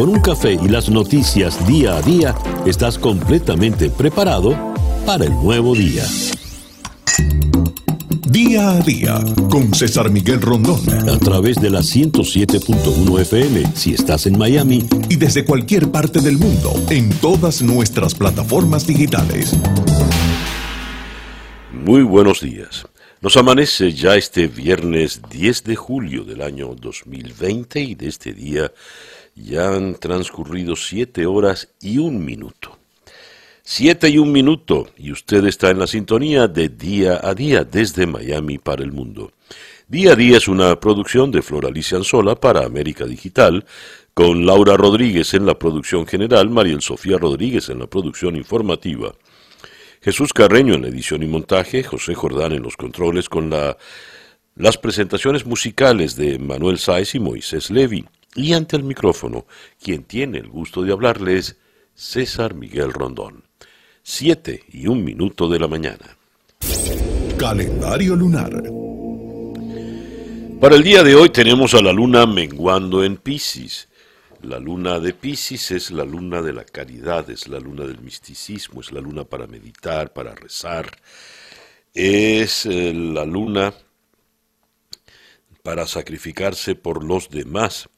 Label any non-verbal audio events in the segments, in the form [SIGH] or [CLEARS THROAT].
con un café y las noticias día a día, estás completamente preparado para el nuevo día. Día a día con César Miguel Rondón. A través de la 107.1 FM si estás en Miami. Y desde cualquier parte del mundo en todas nuestras plataformas digitales. Muy buenos días. Nos amanece ya este viernes 10 de julio del año 2020 y de este día ya han transcurrido siete horas y un minuto. Siete y un minuto y usted está en la sintonía de Día a Día desde Miami para el mundo. Día a Día es una producción de Flor Alicia Anzola para América Digital, con Laura Rodríguez en la producción general, Mariel Sofía Rodríguez en la producción informativa, Jesús Carreño en la edición y montaje, José Jordán en los controles con la, las presentaciones musicales de Manuel Sáez y Moisés Levi. Y ante el micrófono, quien tiene el gusto de hablarles, César Miguel Rondón. Siete y un minuto de la mañana. Calendario lunar. Para el día de hoy tenemos a la luna menguando en Pisces. La luna de Pisces es la luna de la caridad, es la luna del misticismo, es la luna para meditar, para rezar. Es eh, la luna para sacrificarse por los demás.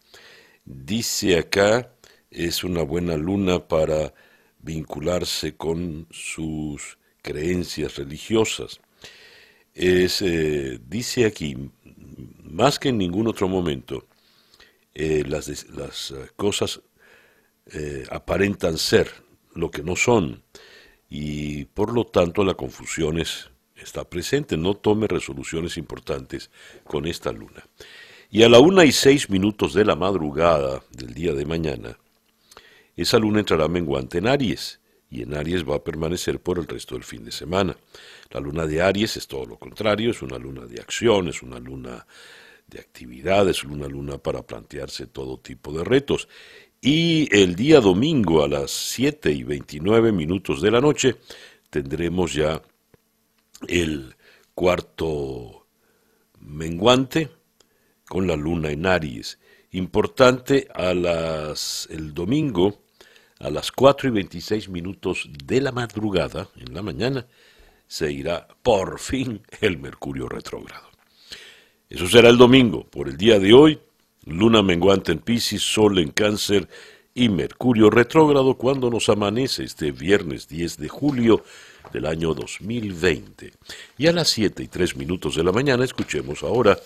Dice acá, es una buena luna para vincularse con sus creencias religiosas. Es, eh, dice aquí, más que en ningún otro momento, eh, las, eh, cosas aparentan ser lo que no son y por lo tanto la confusión está presente. No tome resoluciones importantes con esta luna. Y a la una y seis minutos de la madrugada del día de mañana, esa luna entrará menguante en Aries, y en Aries va a permanecer por el resto del fin de semana. La luna de Aries es todo lo contrario, es una luna de acción, es una luna de actividades, una luna para plantearse todo tipo de retos. Y el día domingo a las 7 y 29 minutos de la noche tendremos ya el cuarto menguante, con la luna en Aries. Importante a las el domingo a las 4 y 26 minutos de la madrugada, en la mañana, se irá por fin el Mercurio retrógrado. Eso será el domingo. Por el día de hoy, luna menguante en Pisces, sol en Cáncer y Mercurio retrógrado cuando nos amanece este viernes 10 de julio del año 2020. Y a las 7 y 3 minutos de la mañana escuchemos ahora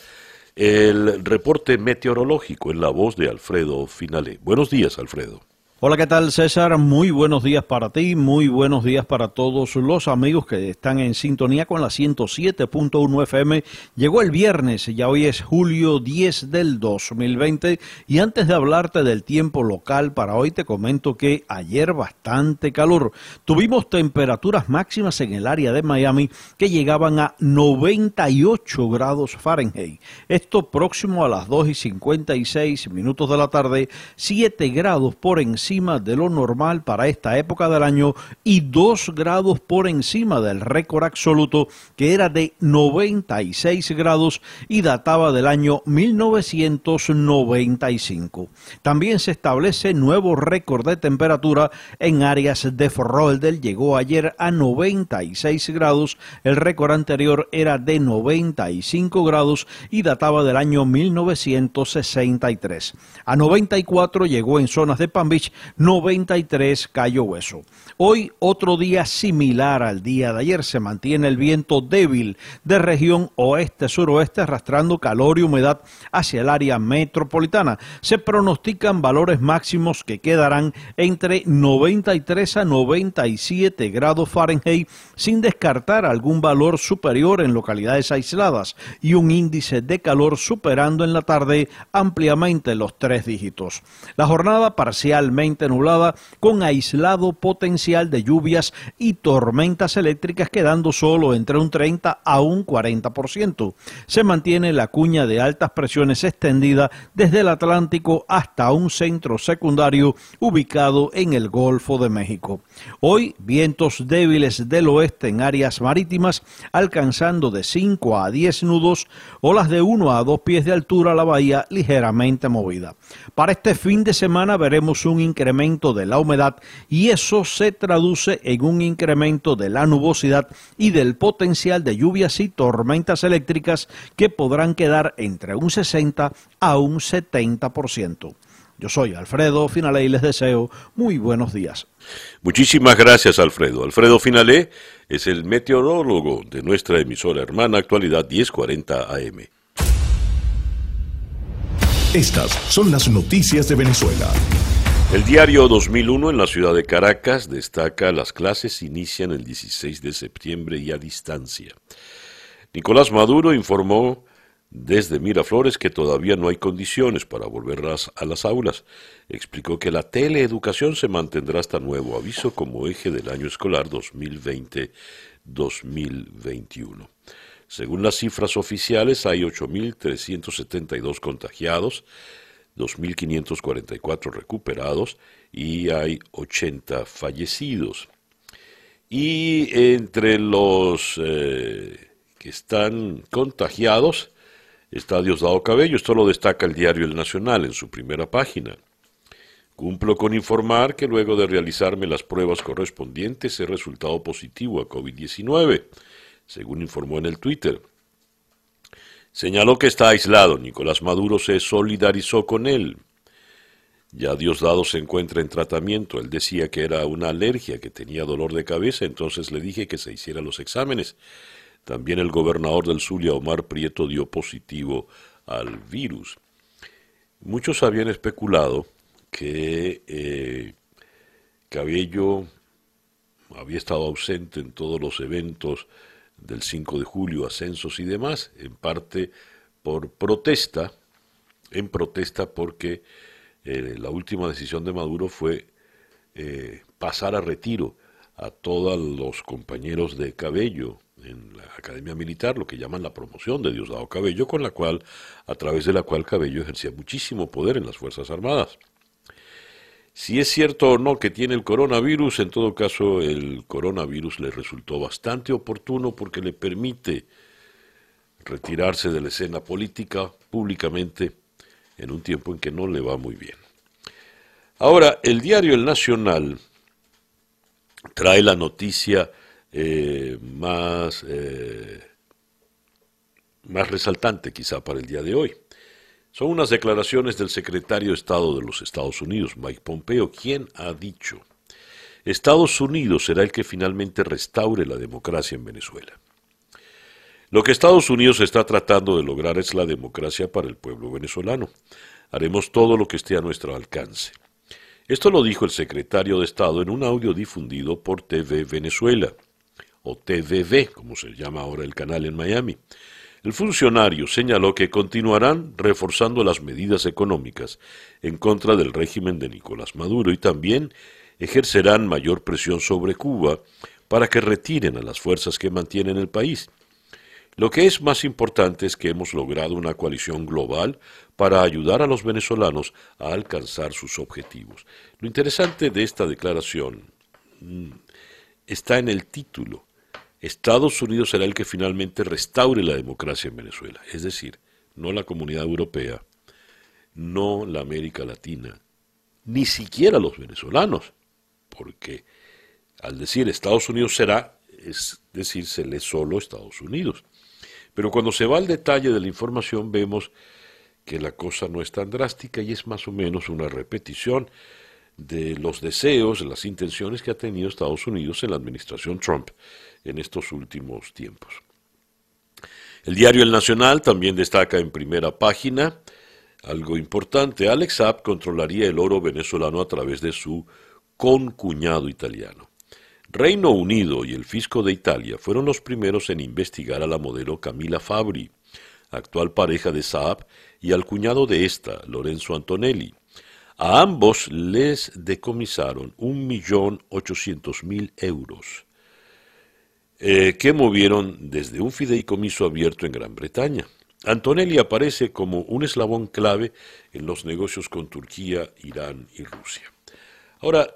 el reporte meteorológico en la voz de Alfredo Finale. Buenos días, Alfredo. Hola, ¿qué tal César? Muy buenos días para ti, muy buenos días para todos los amigos que están en sintonía con la 107.1 FM. Llegó el viernes, ya hoy es julio 10 del 2020 y antes de hablarte del tiempo local para hoy te comento que ayer bastante calor. Tuvimos temperaturas máximas en el área de Miami que llegaban a 98 grados Fahrenheit. Esto próximo a las 2 y 56 minutos de la tarde, 7 grados por encima de lo normal para esta época del año y 2 grados por encima del récord absoluto que era de 96 grados y databa del año 1995. También se establece nuevo récord de temperatura en áreas de Forroldel, llegó ayer a 96 grados, el récord anterior era de 95 grados y databa del año 1963. A 94 llegó en zonas de Palm Beach 93 Cayo Hueso. Hoy otro día similar al día de ayer. Se mantiene el viento débil de región oeste-suroeste arrastrando calor y humedad hacia el área metropolitana. Se pronostican valores máximos que quedarán entre 93 a 97 grados Fahrenheit sin descartar algún valor superior en localidades aisladas y un índice de calor superando en la tarde ampliamente los tres dígitos. La jornada parcialmente parcialmente nublada con aislado potencial de lluvias y tormentas eléctricas quedando solo entre un 30 a un 40%. Se mantiene la cuña de altas presiones extendida desde el Atlántico hasta un centro secundario ubicado en el Golfo de México. Hoy vientos débiles del oeste en áreas marítimas alcanzando de 5 a 10 nudos, olas de 1 a 2 pies de altura la bahía ligeramente movida. Para este fin de semana veremos un incremento de la humedad y eso se traduce en un incremento de la nubosidad y del potencial de lluvias y tormentas eléctricas que podrán quedar entre un 60 a un 70%. Yo soy Alfredo Finale y les deseo muy buenos días. Muchísimas gracias, Alfredo. Alfredo Finale es el meteorólogo de nuestra emisora hermana Actualidad 1040 AM. Estas son las noticias de Venezuela. El diario 2001 en la ciudad de Caracas destaca las clases inician el 16 de septiembre y a distancia. Nicolás Maduro informó desde Miraflores que todavía no hay condiciones para volver a las aulas. Explicó que la teleeducación se mantendrá hasta nuevo aviso como eje del año escolar 2020-2021. Según las cifras oficiales, hay 8.372 contagiados, 2.544 recuperados y hay 80 fallecidos. Y entre los eh, que están contagiados, está Diosdado Cabello. Esto lo destaca el diario El Nacional en su primera página. Cumplo con informar que luego de realizarme las pruebas correspondientes he resultado positivo a COVID-19, según informó en el Twitter. Señaló que está aislado. Nicolás Maduro se solidarizó con él. Ya Diosdado se encuentra en tratamiento. Él decía que era una alergia, que tenía dolor de cabeza, entonces le dije que se hiciera los exámenes. También el gobernador del Zulia, Omar Prieto, dio positivo al virus. Muchos habían especulado que eh, Cabello había estado ausente en todos los eventos del 5 de julio, ascensos y demás, en parte por protesta, en protesta porque eh, la última decisión de Maduro fue eh, pasar a retiro a todos los compañeros de Cabello, en la Academia Militar, lo que llaman la promoción de Diosdado Cabello, con la cual, a través de la cual Cabello ejercía muchísimo poder en las Fuerzas Armadas. Si es cierto o no que tiene el coronavirus, en todo caso el coronavirus le resultó bastante oportuno porque le permite retirarse de la escena política públicamente en un tiempo en que no le va muy bien. Ahora, el diario El Nacional trae la noticia eh, más, eh, más resaltante quizá para el día de hoy. Son unas declaraciones del secretario de Estado de los Estados Unidos, Mike Pompeo, quien ha dicho, Estados Unidos será el que finalmente restaure la democracia en Venezuela. Lo que Estados Unidos está tratando de lograr es la democracia para el pueblo venezolano. Haremos todo lo que esté a nuestro alcance. Esto lo dijo el secretario de Estado en un audio difundido por TV Venezuela o TVV, como se llama ahora el canal en Miami. El funcionario señaló que continuarán reforzando las medidas económicas en contra del régimen de Nicolás Maduro y también ejercerán mayor presión sobre Cuba para que retiren a las fuerzas que mantienen el país. Lo que es más importante es que hemos logrado una coalición global para ayudar a los venezolanos a alcanzar sus objetivos. Lo interesante de esta declaración mm, está en el título. Estados Unidos será el que finalmente restaure la democracia en Venezuela. Es decir, no la comunidad europea, no la América Latina, ni siquiera los venezolanos, porque al decir Estados Unidos será, es decírsele solo Estados Unidos. Pero cuando se va al detalle de la información vemos que la cosa no es tan drástica y es más o menos una repetición de los deseos, de las intenciones que ha tenido Estados Unidos en la administración Trump en estos últimos tiempos. El diario El Nacional también destaca en primera página algo importante. Alex Saab controlaría el oro venezolano a través de su concuñado italiano. Reino Unido y el fisco de Italia fueron los primeros en investigar a la modelo Camila Fabri, actual pareja de Saab, y al cuñado de esta, Lorenzo Antonelli. A ambos les decomisaron 1.800.000 euros eh, que movieron desde un fideicomiso abierto en Gran Bretaña. Antonelli aparece como un eslabón clave en los negocios con Turquía, Irán y Rusia. Ahora,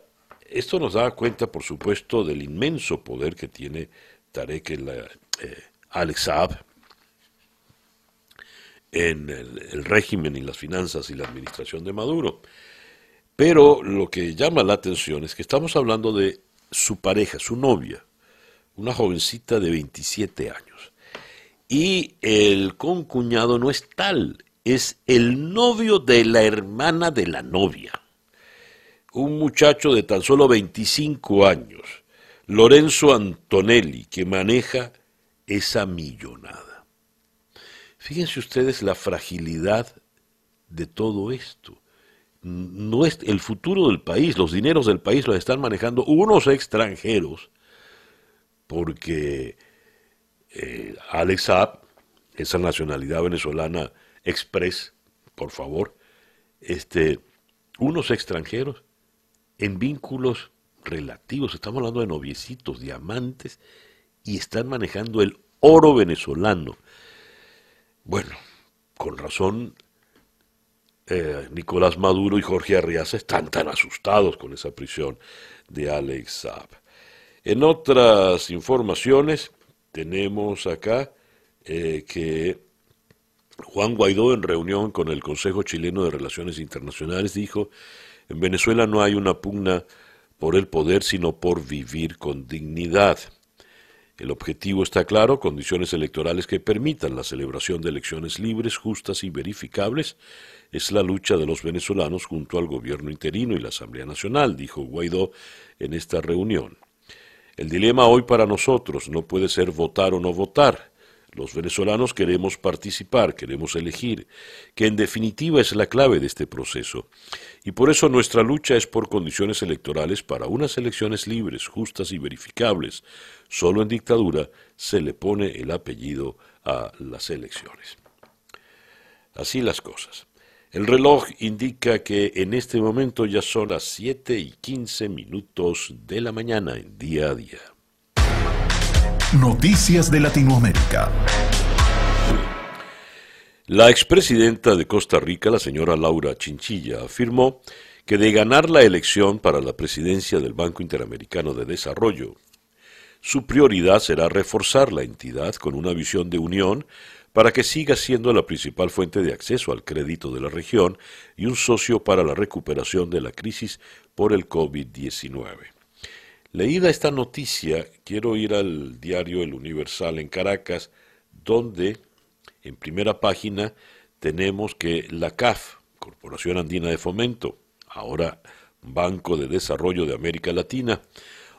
esto nos da cuenta, por supuesto, del inmenso poder que tiene Tarek el, eh, Alex Saab en el régimen y las finanzas y la administración de Maduro. Pero lo que llama la atención es que estamos hablando de su pareja, su novia, una jovencita de 27 años. Y el concuñado no es tal, es el novio de la hermana de la novia. Un muchacho de tan solo 25 años, Lorenzo Antonelli, que maneja esa millonada. Fíjense ustedes la fragilidad de todo esto no es el futuro del país, los dineros del país los están manejando unos extranjeros, porque eh, Alex Saab, esa nacionalidad venezolana express, por favor, este, unos extranjeros en vínculos relativos, estamos hablando de noviecitos, diamantes, y están manejando el oro venezolano. Bueno, con razón eh, Nicolás Maduro y Jorge Arriaza están tan asustados con esa prisión de Alex Saab. En otras informaciones tenemos acá eh, que Juan Guaidó en reunión con el Consejo Chileno de Relaciones Internacionales dijo, en Venezuela no hay una pugna por el poder, sino por vivir con dignidad. El objetivo está claro, condiciones electorales que permitan la celebración de elecciones libres, justas y verificables, es la lucha de los venezolanos junto al gobierno interino y la Asamblea Nacional, dijo Guaidó en esta reunión. El dilema hoy para nosotros no puede ser votar o no votar. Los venezolanos queremos participar, queremos elegir, que en definitiva es la clave de este proceso. Y por eso nuestra lucha es por condiciones electorales para unas elecciones libres, justas y verificables. Solo en dictadura se le pone el apellido a las elecciones. Así las cosas. El reloj indica que en este momento ya son las 7 y 15 minutos de la mañana en día a día. Noticias de Latinoamérica. La expresidenta de Costa Rica, la señora Laura Chinchilla, afirmó que de ganar la elección para la presidencia del Banco Interamericano de Desarrollo, su prioridad será reforzar la entidad con una visión de unión para que siga siendo la principal fuente de acceso al crédito de la región y un socio para la recuperación de la crisis por el COVID-19. Leída esta noticia, quiero ir al diario El Universal en Caracas, donde en primera página tenemos que la CAF, Corporación Andina de Fomento, ahora Banco de Desarrollo de América Latina,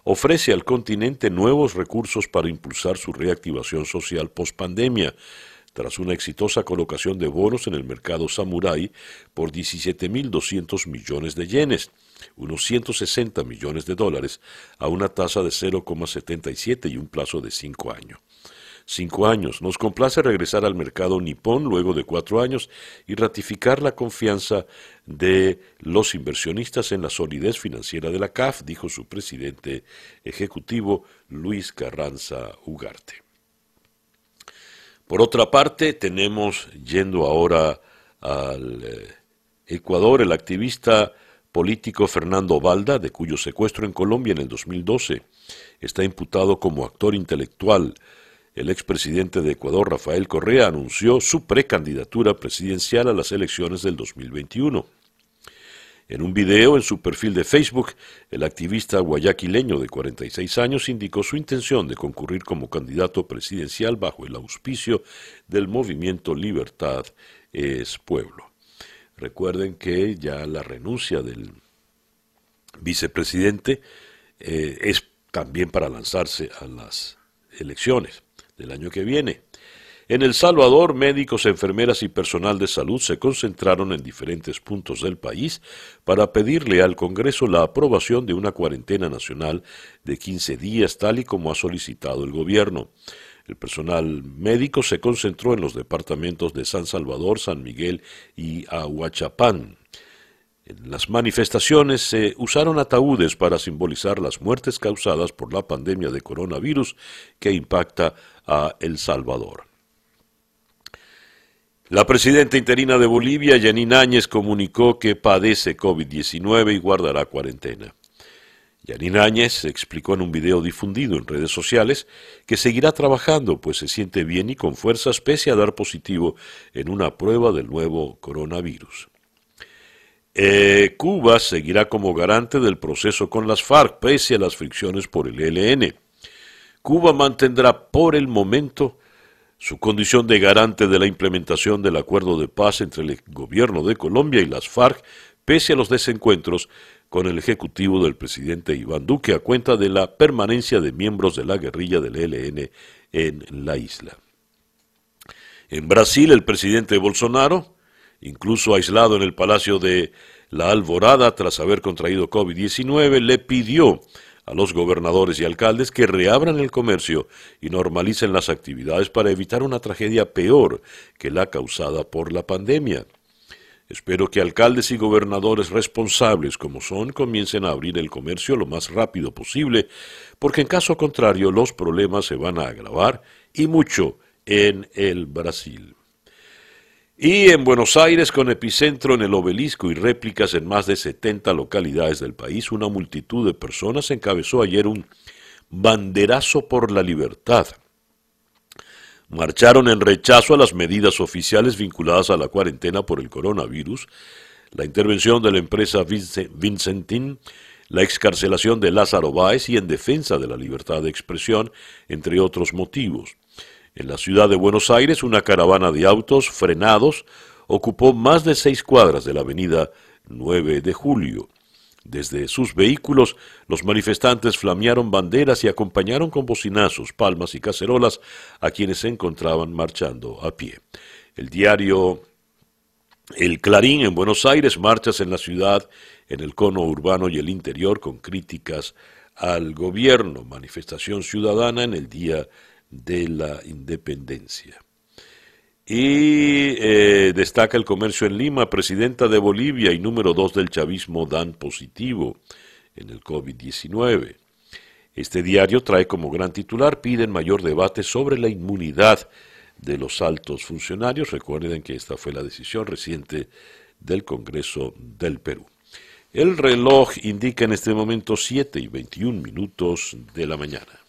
ofrece al continente nuevos recursos para impulsar su reactivación social post-pandemia, tras una exitosa colocación de bonos en el mercado Samurai por 17.200 millones de yenes, unos 160 millones de dólares, a una tasa de 0,77 y un plazo de 5 años. Cinco años. Nos complace regresar al mercado nipón luego de cuatro años y ratificar la confianza de los inversionistas en la solidez financiera de la CAF, dijo su presidente ejecutivo Luis Carranza Ugarte. Por otra parte, tenemos, yendo ahora al eh, Ecuador, el activista político Fernando Valda, de cuyo secuestro en Colombia en el 2012 está imputado como actor intelectual. El expresidente de Ecuador, Rafael Correa, anunció su precandidatura presidencial a las elecciones del 2021. En un video en su perfil de Facebook, el activista guayaquileño de 46 años indicó su intención de concurrir como candidato presidencial bajo el auspicio del movimiento Libertad es Pueblo. Recuerden que ya la renuncia del vicepresidente eh, es también para lanzarse a las elecciones del año que viene. En El Salvador, médicos, enfermeras y personal de salud se concentraron en diferentes puntos del país para pedirle al Congreso la aprobación de una cuarentena nacional de 15 días, tal y como ha solicitado el gobierno. El personal médico se concentró en los departamentos de San Salvador, San Miguel y Ahuachapán. En las manifestaciones se usaron ataúdes para simbolizar las muertes causadas por la pandemia de coronavirus que impacta a El Salvador. La presidenta interina de Bolivia, Yanine Áñez, comunicó que padece COVID-19 y guardará cuarentena. Yanine Áñez explicó en un video difundido en redes sociales que seguirá trabajando, pues se siente bien y con fuerzas pese a dar positivo en una prueba del nuevo coronavirus. Eh, Cuba seguirá como garante del proceso con las FARC, pese a las fricciones por el ELN. Cuba mantendrá por el momento su condición de garante de la implementación del acuerdo de paz entre el gobierno de Colombia y las FARC, pese a los desencuentros con el ejecutivo del presidente Iván Duque a cuenta de la permanencia de miembros de la guerrilla del ELN en la isla. En Brasil, el presidente Bolsonaro, incluso aislado en el Palacio de la Alvorada tras haber contraído COVID-19, le pidió a los gobernadores y alcaldes que reabran el comercio y normalicen las actividades para evitar una tragedia peor que la causada por la pandemia. Espero que alcaldes y gobernadores responsables como son comiencen a abrir el comercio lo más rápido posible, porque en caso contrario los problemas se van a agravar y mucho en el Brasil. Y en Buenos Aires, con epicentro en el obelisco y réplicas en más de 70 localidades del país, una multitud de personas encabezó ayer un banderazo por la libertad. Marcharon en rechazo a las medidas oficiales vinculadas a la cuarentena por el coronavirus, la intervención de la empresa Vincentín, la excarcelación de Lázaro Báez y en defensa de la libertad de expresión, entre otros motivos. En la ciudad de Buenos Aires, una caravana de autos frenados ocupó más de seis cuadras de la avenida 9 de Julio. Desde sus vehículos, los manifestantes flamearon banderas y acompañaron con bocinazos, palmas y cacerolas a quienes se encontraban marchando a pie. El diario El Clarín en Buenos Aires, marchas en la ciudad, en el cono urbano y el interior con críticas al gobierno, manifestación ciudadana en el día de la independencia. Y eh, destaca el comercio en Lima, presidenta de Bolivia y número dos del chavismo dan positivo en el COVID-19. Este diario trae como gran titular, piden mayor debate sobre la inmunidad de los altos funcionarios. Recuerden que esta fue la decisión reciente del Congreso del Perú. El reloj indica en este momento 7 y 21 minutos de la mañana.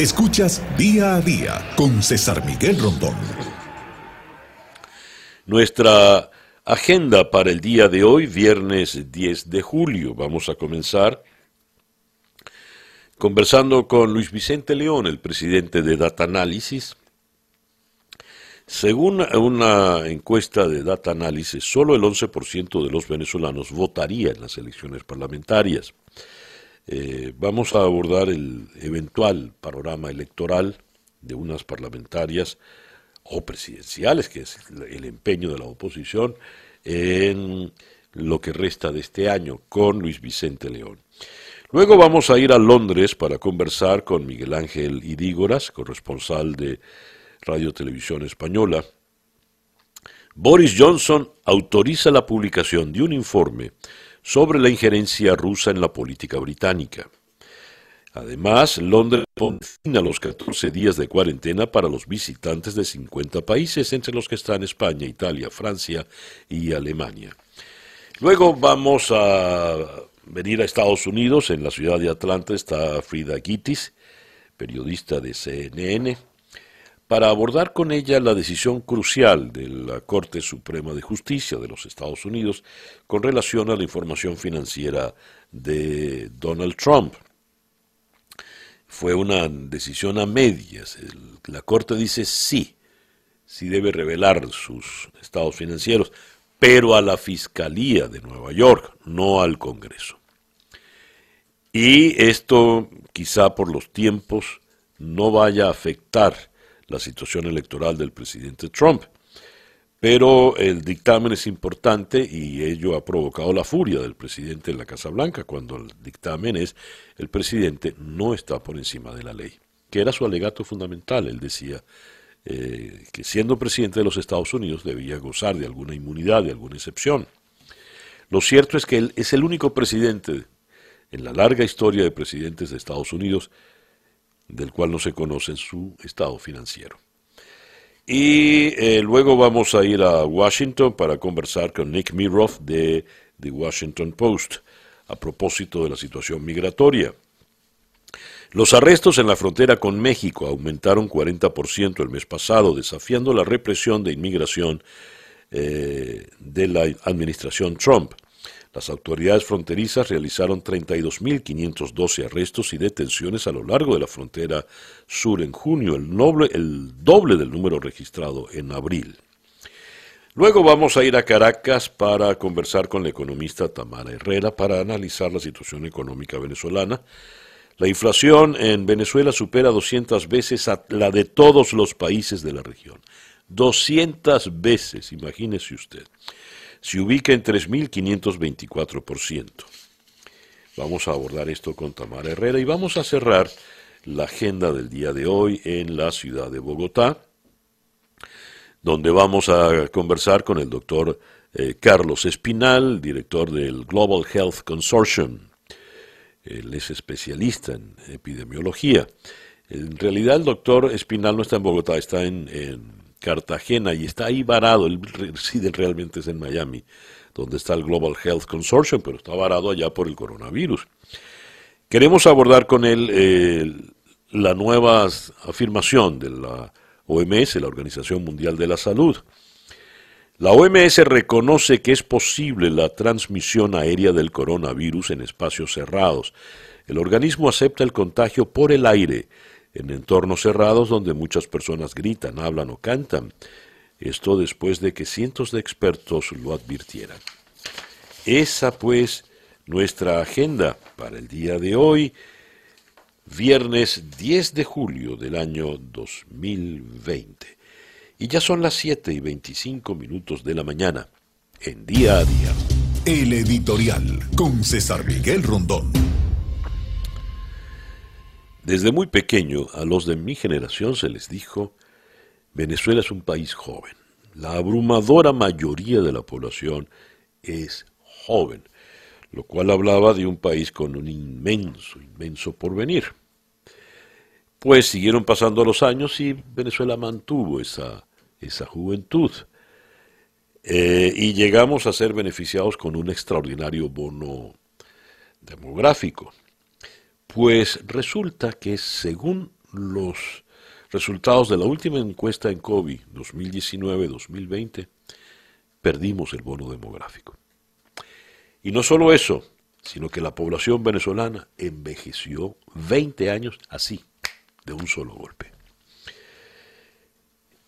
Escuchas día a día con César Miguel Rondón. Nuestra agenda para el día de hoy, viernes 10 de julio, vamos a comenzar conversando con Luis Vicente León, el presidente de Data Analysis. Según una encuesta de Data Analysis, solo el 11% de los venezolanos votaría en las elecciones parlamentarias. Eh, vamos a abordar el eventual panorama electoral de unas parlamentarias o presidenciales, que es el empeño de la oposición, en lo que resta de este año con Luis Vicente León. Luego vamos a ir a Londres para conversar con Miguel Ángel Idígoras, corresponsal de Radio Televisión Española. Boris Johnson autoriza la publicación de un informe sobre la injerencia rusa en la política británica. Además, Londres pone fin a los 14 días de cuarentena para los visitantes de 50 países, entre los que están España, Italia, Francia y Alemania. Luego vamos a venir a Estados Unidos. En la ciudad de Atlanta está Frida Gittis, periodista de CNN para abordar con ella la decisión crucial de la Corte Suprema de Justicia de los Estados Unidos con relación a la información financiera de Donald Trump. Fue una decisión a medias. La Corte dice sí, sí debe revelar sus estados financieros, pero a la Fiscalía de Nueva York, no al Congreso. Y esto quizá por los tiempos no vaya a afectar la situación electoral del presidente Trump. Pero el dictamen es importante y ello ha provocado la furia del presidente en la Casa Blanca cuando el dictamen es el presidente no está por encima de la ley, que era su alegato fundamental. Él decía eh, que siendo presidente de los Estados Unidos debía gozar de alguna inmunidad, de alguna excepción. Lo cierto es que él es el único presidente en la larga historia de presidentes de Estados Unidos del cual no se conoce su estado financiero. Y eh, luego vamos a ir a Washington para conversar con Nick Miroff de The Washington Post a propósito de la situación migratoria. Los arrestos en la frontera con México aumentaron 40% el mes pasado, desafiando la represión de inmigración eh, de la administración Trump. Las autoridades fronterizas realizaron 32.512 arrestos y detenciones a lo largo de la frontera sur en junio, el, doble del número registrado en abril. Luego vamos a ir a Caracas para conversar con la economista Tamara Herrera para analizar la situación económica venezolana. La inflación en Venezuela supera 200 veces la de todos los países de la región. 200 veces, imagínese usted se ubica en 3.524%. Vamos a abordar esto con Tamara Herrera y vamos a cerrar la agenda del día de hoy en la ciudad de Bogotá, donde vamos a conversar con el doctor eh, Carlos Espinal, director del Global Health Consortium. Él es especialista en epidemiología. En realidad el doctor Espinal no está en Bogotá, está en Cartagena y está ahí varado, él reside realmente es en Miami, donde está el Global Health Consortium, pero está varado allá por el coronavirus. Queremos abordar con él eh, la nueva afirmación de la OMS, la Organización Mundial de la Salud. La OMS reconoce que es posible la transmisión aérea del coronavirus en espacios cerrados. El organismo acepta el contagio por el aire, en entornos cerrados donde muchas personas gritan, hablan o cantan. Esto después de que cientos de expertos lo advirtieran. Esa pues nuestra agenda para el día de hoy, viernes 10 de julio del año 2020. Y ya son las 7 y 25 minutos de la mañana, en día a día. El editorial con César Miguel Rondón. Desde muy pequeño a los de mi generación se les dijo, Venezuela es un país joven. La abrumadora mayoría de la población es joven, lo cual hablaba de un país con un inmenso, inmenso porvenir. Pues siguieron pasando los años y Venezuela mantuvo esa, esa juventud. Eh, y llegamos a ser beneficiados con un extraordinario bono demográfico. Pues resulta que según los resultados de la última encuesta en COVID 2019-2020, perdimos el bono demográfico. Y no solo eso, sino que la población venezolana envejeció 20 años así, de un solo golpe.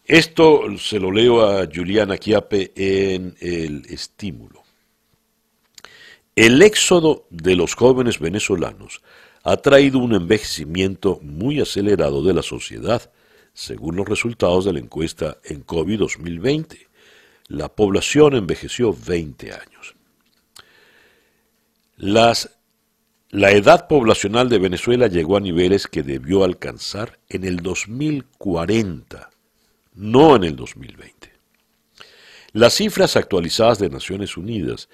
Esto se lo leo a Juliana Chiape en El Estímulo. El éxodo de los jóvenes venezolanos ha traído un envejecimiento muy acelerado de la sociedad, según los resultados de la encuesta en COVID 2020. La población envejeció 20 años. la edad poblacional de Venezuela llegó a niveles que debió alcanzar en el 2040, no en el 2020. Las cifras actualizadas de Naciones Unidas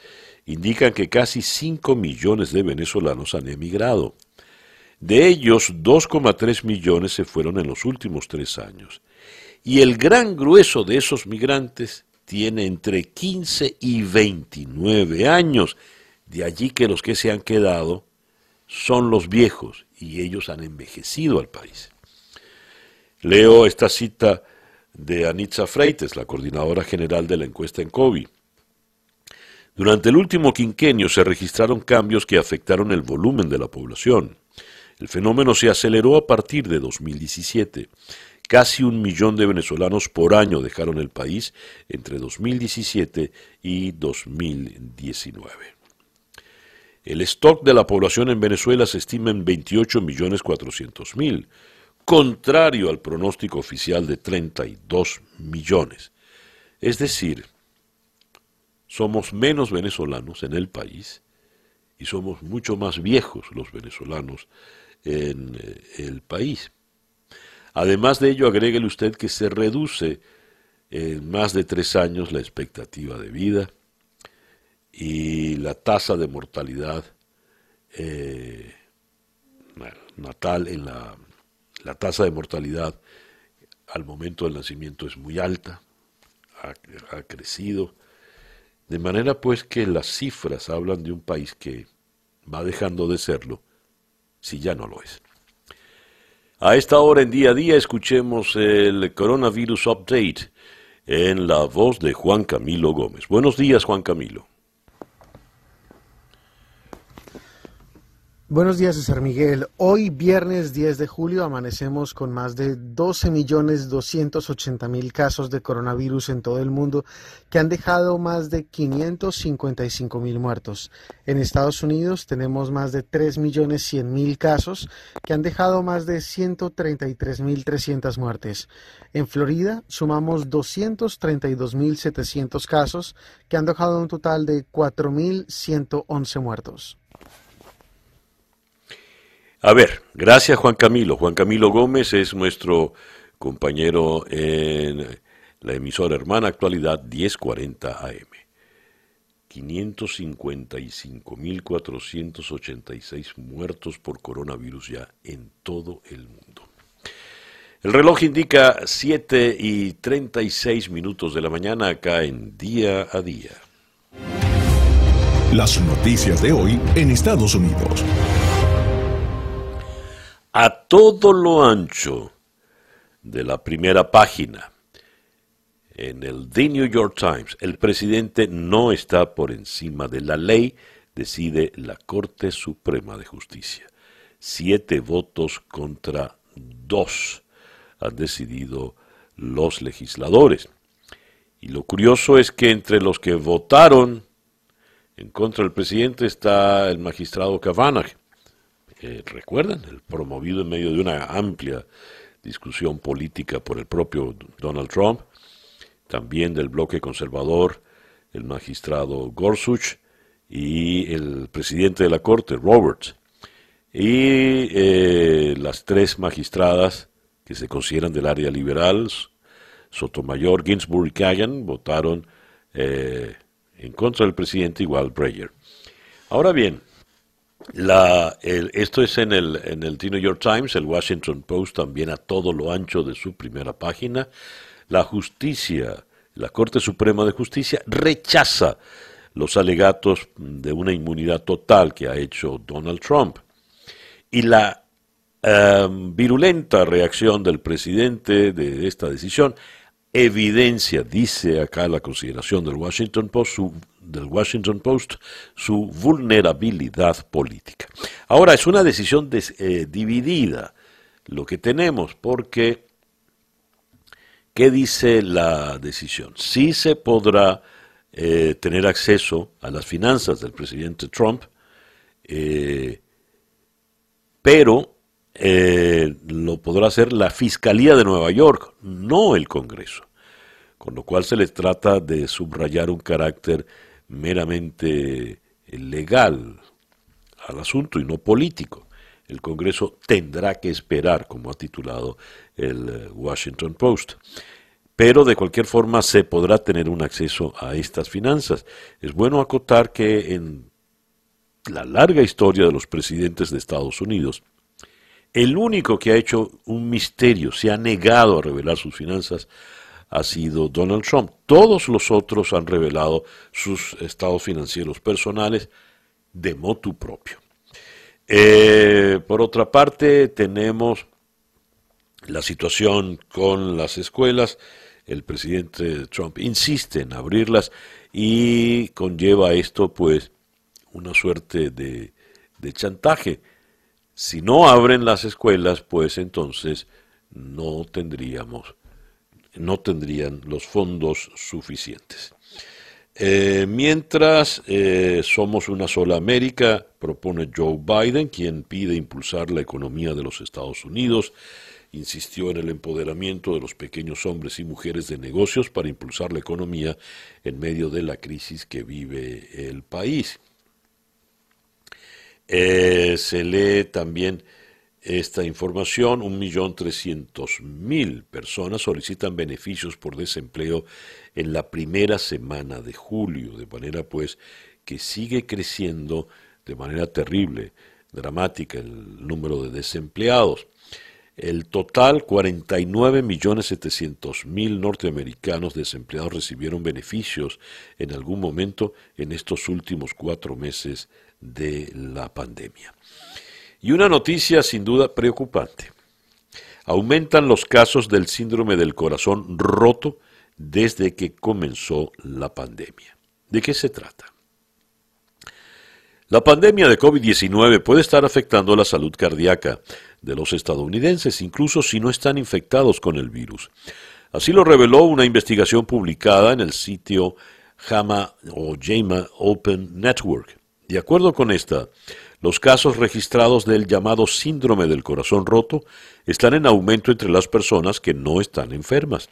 indican que casi 5 millones de venezolanos han emigrado de ellos, 2,3 millones se fueron en los últimos tres años. Y el gran grueso de esos migrantes tiene entre 15 y 29 años. De allí que los que se han quedado son los viejos y ellos han envejecido al país. Leo esta cita de Anitza Freites, la coordinadora general de la encuesta en COVID. Durante el último quinquenio se registraron cambios que afectaron el volumen de la población. El fenómeno se aceleró a partir de 2017. Casi un millón de venezolanos por año dejaron el país entre 2017 y 2019. El stock de la población en Venezuela se estima en 28 millones 400 mil, contrario al pronóstico oficial de 32 millones. Es decir, somos menos venezolanos en el país y somos mucho más viejos los venezolanos en eh, el país. Además de ello, agréguele usted que se reduce en más de tres años la expectativa de vida y la tasa de mortalidad eh, natal en la, la tasa de mortalidad al momento del nacimiento es muy alta, ha, crecido, de manera pues que las cifras hablan de un país que va dejando de serlo si ya no lo es. A esta hora en día a día escuchemos el Coronavirus Update en la voz de Juan Camilo Gómez. Buenos días, Juan Camilo. Buenos días, César Miguel. Hoy, viernes 10 de julio, amanecemos con más de 12.280.000 casos de coronavirus en todo el mundo, que han dejado más de 555.000 muertos. En Estados Unidos tenemos más de 3.100.000 casos, que han dejado más de 133.300 muertes. En Florida sumamos 232.700 casos, que han dejado un total de 4.111 muertos. A ver, gracias Juan Camilo. Juan Camilo Gómez es nuestro compañero en la emisora hermana actualidad 1040 AM. 555.486 muertos por coronavirus ya en todo el mundo. El reloj indica 7 y 36 minutos de la mañana acá en día a día. Las noticias de hoy en Estados Unidos a todo lo ancho de la primera página en el The New York Times, el presidente no está por encima de la ley, decide la Corte Suprema de Justicia. Siete votos contra dos han decidido los legisladores. Y lo curioso es que entre los que votaron en contra del presidente está el magistrado Kavanaugh, recuerdan, el promovido en medio de una amplia discusión política por el propio Donald Trump, también del bloque conservador, el magistrado Gorsuch y el presidente de la Corte, Roberts, y eh, las tres magistradas que se consideran del área liberal, Sotomayor, Ginsburg y Kagan, votaron eh, en contra del presidente igual Breyer. Ahora bien, la, esto es en el, en el The New York Times, el Washington Post también a todo lo ancho de su primera página. La justicia, la Corte Suprema de Justicia rechaza los alegatos de una inmunidad total que ha hecho Donald Trump. Y la em, virulenta reacción del presidente de esta decisión evidencia, dice acá la consideración del Washington Post, su del Washington Post su vulnerabilidad política. Ahora es una decisión eh, dividida lo que tenemos porque ¿qué dice la decisión? Sí se podrá eh, tener acceso a las finanzas del presidente Trump, eh, pero lo podrá hacer la Fiscalía de Nueva York, no el Congreso con lo cual se les trata de subrayar un carácter meramente legal al asunto y no político. El Congreso tendrá que esperar, como ha titulado el eh, Washington Post. Pero de cualquier forma se podrá tener un acceso a estas finanzas. Es bueno acotar que en la larga historia de los presidentes de Estados Unidos, el único que ha hecho un misterio, se ha negado a revelar sus finanzas, ha sido Donald Trump. Todos los otros han revelado sus estados financieros personales de motu propio. Eh, por otra parte, tenemos la situación con las escuelas. El presidente Trump insiste en abrirlas y conlleva esto pues una suerte de, de chantaje. Si no abren las escuelas, pues entonces no tendríamos no tendrían los fondos suficientes. Eh, mientras eh, somos una sola América, propone Joe Biden, quien pide impulsar la economía de los Estados Unidos, insistió en el empoderamiento de los pequeños hombres y mujeres de negocios para impulsar la economía en medio de la crisis que vive el país. Eh, se lee también esta información, 1.300.000 personas solicitan beneficios por desempleo en la primera semana de julio, de manera pues que sigue creciendo de manera terrible, dramática el número de desempleados. El total, 49.700.000 norteamericanos desempleados recibieron beneficios en algún momento en estos últimos cuatro meses de la pandemia. Y una noticia sin duda preocupante. Aumentan los casos del síndrome del corazón roto desde que comenzó la pandemia. ¿De qué se trata? La pandemia de COVID-19 puede estar afectando la salud cardíaca de los estadounidenses, incluso si no están infectados con el virus. Así lo reveló una investigación publicada en el sitio JAMA o JAMA Open Network. De acuerdo con esta, los casos registrados del llamado síndrome del corazón roto están en aumento entre las personas que no están enfermas.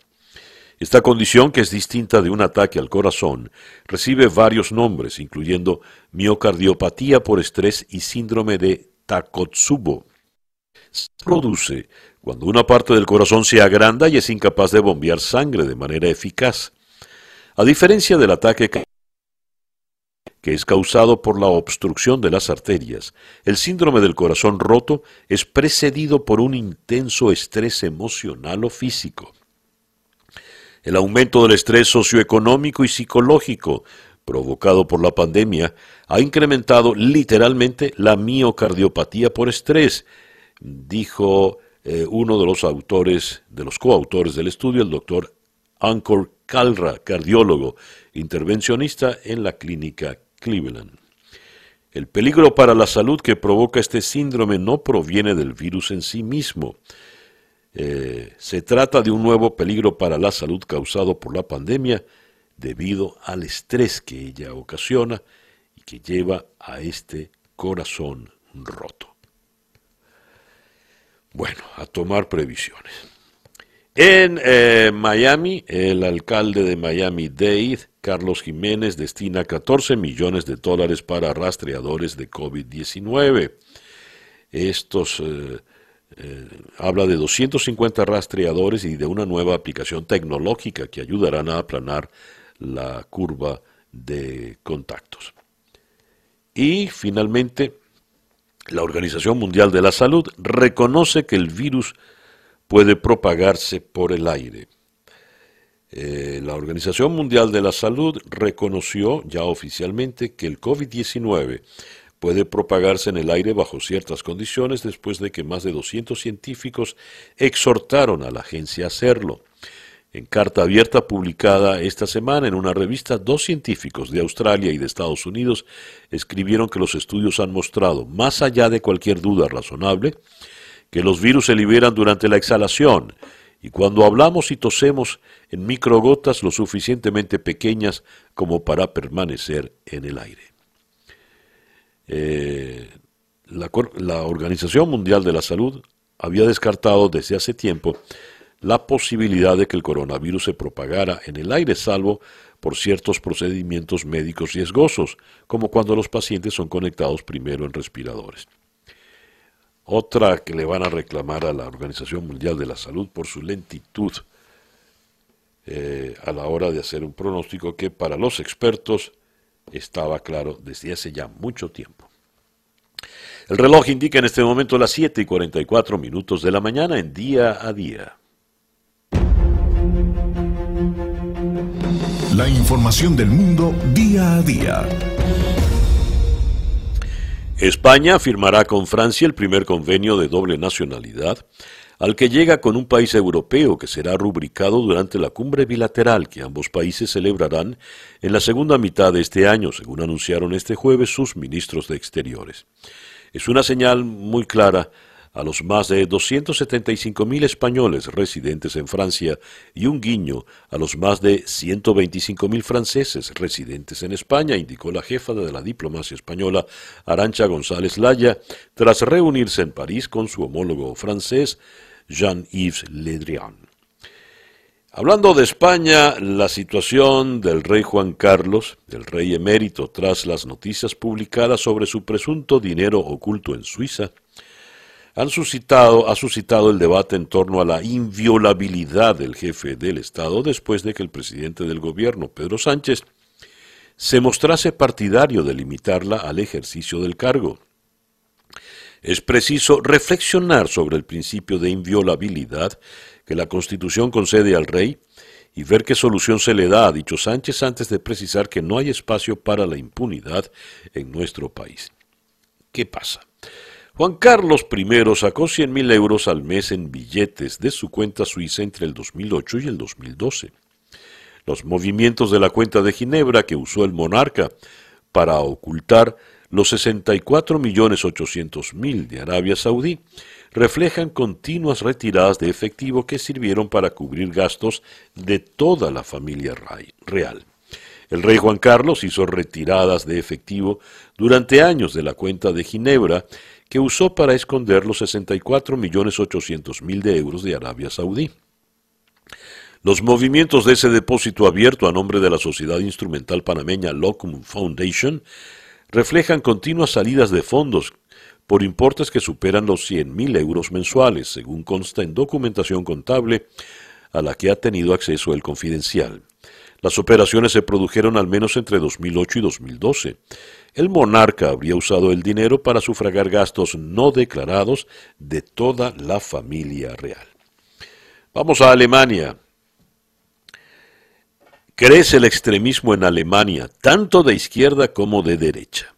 Esta condición, que es distinta de un ataque al corazón, recibe varios nombres, incluyendo miocardiopatía por estrés y síndrome de Takotsubo. Se produce cuando una parte del corazón se agranda y es incapaz de bombear sangre de manera eficaz. A diferencia del ataque que es causado por la obstrucción de las arterias. El síndrome del corazón roto es precedido por un intenso estrés emocional o físico. El aumento del estrés socioeconómico y psicológico provocado por la pandemia ha incrementado literalmente la miocardiopatía por estrés, dijo eh, uno de los autores, de los coautores del estudio, el doctor Ancor Calra, cardiólogo, intervencionista en la clínica Cleveland. El peligro para la salud que provoca este síndrome no proviene del virus en sí mismo. Eh, se trata de un nuevo peligro para la salud causado por la pandemia debido al estrés que ella ocasiona y que lleva a este corazón roto. Bueno, a tomar previsiones. En eh, Miami, el alcalde de Miami-Dade, Carlos Jiménez, destina 14 millones de dólares para rastreadores de COVID-19. Estos eh, eh, habla de 250 rastreadores y de una nueva aplicación tecnológica que ayudarán a aplanar la curva de contactos. Y finalmente, la Organización Mundial de la Salud reconoce que el virus puede propagarse por el aire. Eh, la Organización Mundial de la Salud reconoció ya oficialmente que el COVID-19 puede propagarse en el aire bajo ciertas condiciones después de que más de 200 científicos exhortaron a la agencia a hacerlo. En carta abierta publicada esta semana en una revista, dos científicos de Australia y de Estados Unidos escribieron que los estudios han mostrado, más allá de cualquier duda razonable, que los virus se liberan durante la exhalación y cuando hablamos y tosemos en microgotas lo suficientemente pequeñas como para permanecer en el aire. Eh, la, la Organización Mundial de la Salud había descartado desde hace tiempo la posibilidad de que el coronavirus se propagara en el aire, salvo por ciertos procedimientos médicos riesgosos, como cuando los pacientes son conectados primero en respiradores. Otra que le van a reclamar a la Organización Mundial de la Salud por su lentitud eh, a la hora de hacer un pronóstico que para los expertos estaba claro desde hace ya mucho tiempo. El reloj indica en este momento las 7 y 44 minutos de la mañana en día a día. La información del mundo día a día. España firmará con Francia el primer convenio de doble nacionalidad, al que llega con un país europeo que será rubricado durante la cumbre bilateral que ambos países celebrarán en la segunda mitad de este año, según anunciaron este jueves sus ministros de Exteriores. Es una señal muy clara a los más de 275.000 españoles residentes en Francia y un guiño a los más de 125.000 franceses residentes en España, indicó la jefa de la diplomacia española, Arancha González Laya, tras reunirse en París con su homólogo francés, Jean-Yves Le Drian. Hablando de España, la situación del rey Juan Carlos, del rey emérito, tras las noticias publicadas sobre su presunto dinero oculto en Suiza, suscitado, ha suscitado el debate en torno a la inviolabilidad del jefe del Estado después de que el presidente del gobierno, Pedro Sánchez, se mostrase partidario de limitarla al ejercicio del cargo. Es preciso reflexionar sobre el principio de inviolabilidad que la Constitución concede al rey y ver qué solución se le da a dicho Sánchez antes de precisar que no hay espacio para la impunidad en nuestro país. ¿Qué pasa? Juan Carlos I sacó 100.000 euros al mes en billetes de su cuenta suiza entre el 2008 y el 2012. Los movimientos de la cuenta de Ginebra que usó el monarca para ocultar los 64.800.000 de Arabia Saudí reflejan continuas retiradas de efectivo que sirvieron para cubrir gastos de toda la familia real. El rey Juan Carlos hizo retiradas de efectivo durante años de la cuenta de Ginebra que usó para esconder los 64.800.000 de euros de Arabia Saudí. Los movimientos de ese depósito abierto a nombre de la Sociedad Instrumental Panameña Locum Foundation reflejan continuas salidas de fondos por importes que superan los 100.000 euros mensuales, según consta en documentación contable a la que ha tenido acceso el confidencial. Las operaciones se produjeron al menos entre 2008 y 2012. El monarca habría usado el dinero para sufragar gastos no declarados de toda la familia real. Vamos a Alemania. Crece el extremismo en Alemania, tanto de izquierda como de derecha.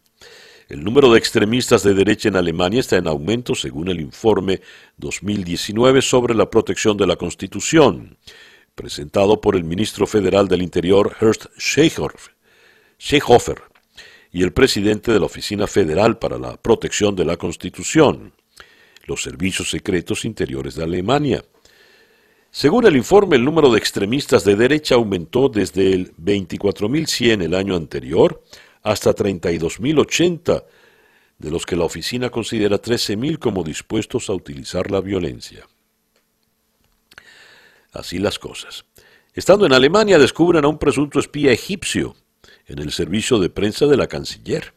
El número de extremistas de derecha en Alemania está en aumento según el informe 2019 sobre la protección de la Constitución, presentado por el ministro federal del Interior Horst Seehofer y el presidente de la Oficina Federal para la Protección de la Constitución, los servicios secretos interiores de Alemania. Según el informe, el número de extremistas de derecha aumentó desde el 24.100 el año anterior hasta 32.080, de los que la oficina considera 13.000 como dispuestos a utilizar la violencia. Así las cosas. Estando en Alemania descubren a un presunto espía egipcio en el servicio de prensa de la canciller.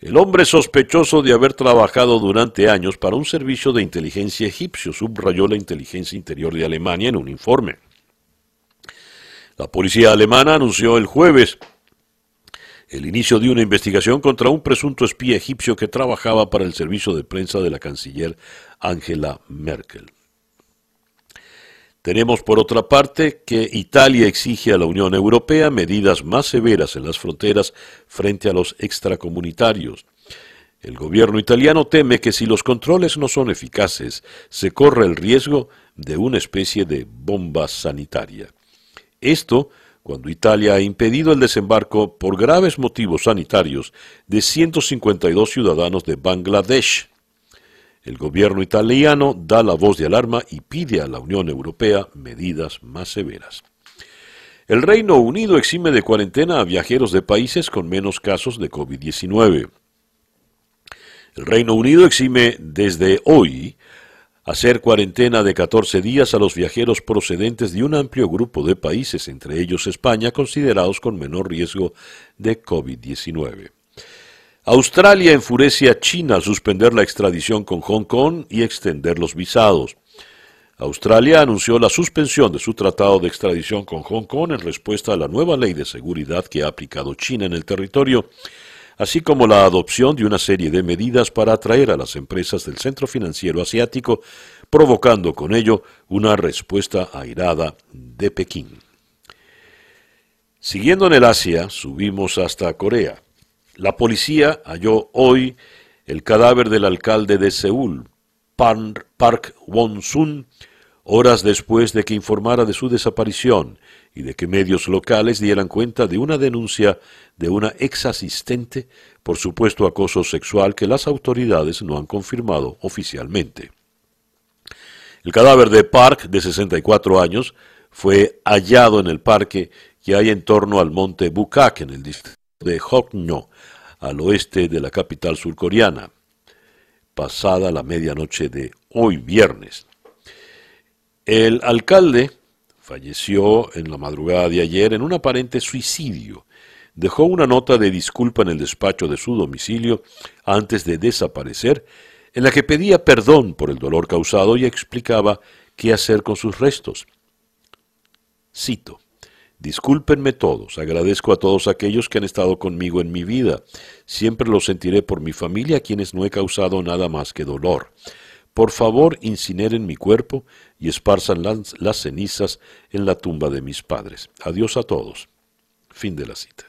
El hombre sospechoso de haber trabajado durante años para un servicio de inteligencia egipcio subrayó la inteligencia interior de Alemania en un informe. La policía alemana anunció el jueves el inicio de una investigación contra un presunto espía egipcio que trabajaba para el servicio de prensa de la canciller Angela Merkel. Tenemos por otra parte que Italia exige a la Unión Europea medidas más severas en las fronteras frente a los extracomunitarios. El gobierno italiano teme que si los controles no son eficaces, se corre el riesgo de una especie de bomba sanitaria. Esto cuando Italia ha impedido el desembarco por graves motivos sanitarios de 152 ciudadanos de Bangladesh. El gobierno italiano da la voz de alarma y pide a la Unión Europea medidas más severas. El Reino Unido exime de cuarentena a viajeros de países con menos casos de COVID-19. El Reino Unido exime desde hoy hacer cuarentena de 14 días a los viajeros procedentes de un amplio grupo de países, entre ellos España, considerados con menor riesgo de COVID-19. Australia enfurece a China al suspender la extradición con Hong Kong y extender los visados. Australia anunció la suspensión de su tratado de extradición con Hong Kong en respuesta a la nueva ley de seguridad que ha aplicado China en el territorio así como la adopción de una serie de medidas para atraer a las empresas del centro financiero asiático, provocando con ello una respuesta airada de Pekín. Siguiendo en el Asia, subimos hasta Corea. La policía halló hoy el cadáver del alcalde de Seúl, Park Won-sun, horas después de que informara de su desaparición y de que medios locales dieran cuenta de una denuncia de una ex asistente por supuesto acoso sexual que las autoridades no han confirmado oficialmente. El cadáver de Park, de 64 años, fue hallado en el parque que hay en torno al monte Bukak, en el distrito de Hokno, al oeste de la capital surcoreana, pasada la medianoche de hoy viernes. El alcalde falleció en la madrugada de ayer en un aparente suicidio. Dejó una nota de disculpa en el despacho de su domicilio antes de desaparecer en la que pedía perdón por el dolor causado y explicaba qué hacer con sus restos. Cito. Discúlpenme todos, agradezco a todos aquellos que han estado conmigo en mi vida. Siempre los sentiré por mi familia, a quienes no he causado nada más que dolor. Por favor, incineren mi cuerpo y esparzan las, las, cenizas en la tumba de mis padres. Adiós a todos. Fin de la cita.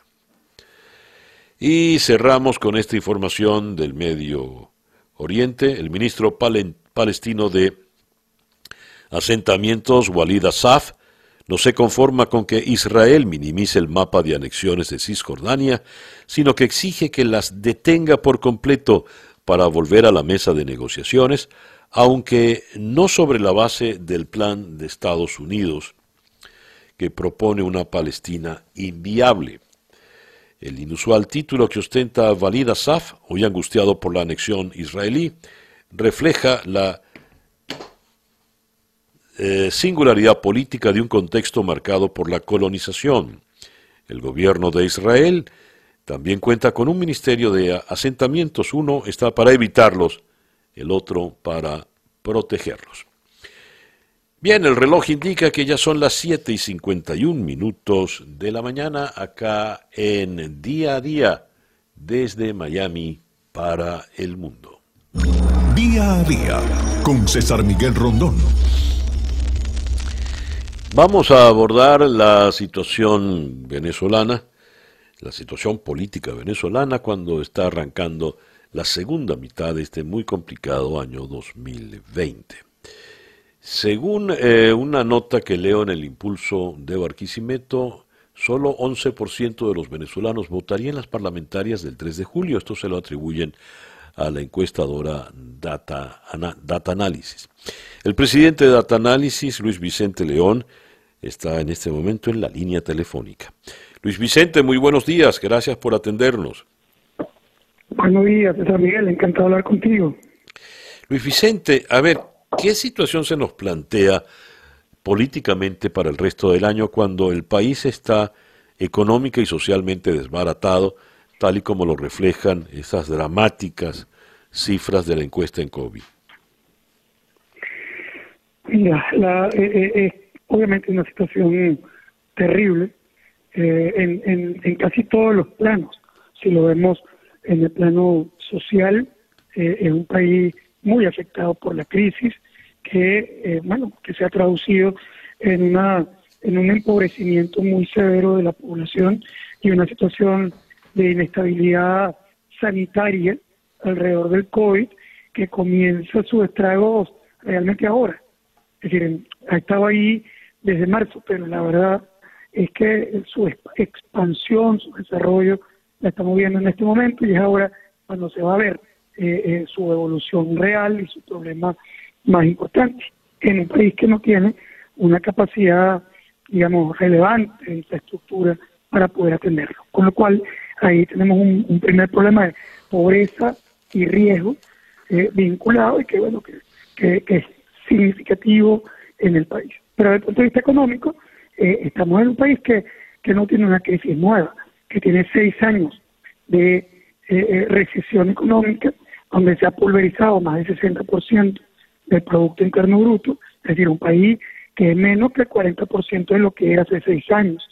Y cerramos con esta información del Medio Oriente. El ministro palestino de Asentamientos, Walid Asaf, no se conforma con que Israel minimice el mapa de anexiones de Cisjordania, sino que exige que las detenga por completo para volver a la mesa de negociaciones, aunque no sobre la base del plan de Estados Unidos, que propone una Palestina inviable. El inusual título que ostenta Walid Asaf, hoy angustiado por la anexión israelí, refleja la eh, singularidad política de un contexto marcado por la colonización. El gobierno de Israel también cuenta con un ministerio de asentamientos. Uno está para evitarlos, el otro para protegerlos. Bien, el reloj indica que ya son las 7 y 51 minutos de la mañana acá en día a día desde Miami para el mundo. Día a día con César Miguel Rondón. Vamos a abordar la situación venezolana, la situación política venezolana cuando está arrancando la segunda mitad de este muy complicado año 2020. Según eh, una nota que leo en el impulso de Barquisimeto, solo 11% de los venezolanos votarían las parlamentarias del 3 de julio. Esto se lo atribuyen a la encuestadora Data, Data Analysis. El presidente de Data Analysis, Luis Vicente León, está en este momento en la línea telefónica. Luis Vicente, muy buenos días, gracias por atendernos. Buenos días, César Miguel, encantado de hablar contigo. Luis Vicente, a ver, ¿qué situación se nos plantea políticamente para el resto del año cuando el país está económica y socialmente desbaratado, tal y como lo reflejan esas dramáticas cifras de la encuesta en COVID? Mira, la, eh, eh, eh obviamente una situación terrible eh, en, en, casi todos los planos. Si lo vemos en el plano social, eh, es un país muy afectado por la crisis que, eh, bueno, que se ha traducido en una en un empobrecimiento muy severo de la población y una situación de inestabilidad sanitaria alrededor del COVID que comienza sus estragos realmente ahora. Es decir, ha estado ahí desde marzo, pero la verdad es que su expansión, su desarrollo, la estamos viendo en este momento y es ahora cuando se va a ver eh, eh, su evolución real y su problema más importante en un país que no tiene una capacidad, digamos, relevante de infraestructura para poder atenderlo. Con lo cual, ahí tenemos un, primer problema de pobreza y riesgo eh, vinculado y que, bueno, que es significativo en el país. Pero desde el punto de vista económico, eh, estamos en un país que, que no tiene una crisis nueva, que tiene seis años de eh, eh, recesión económica, donde se ha pulverizado más del 60% del Producto Interno Bruto, es decir, un país que es menos que el 40% de lo que era hace seis años,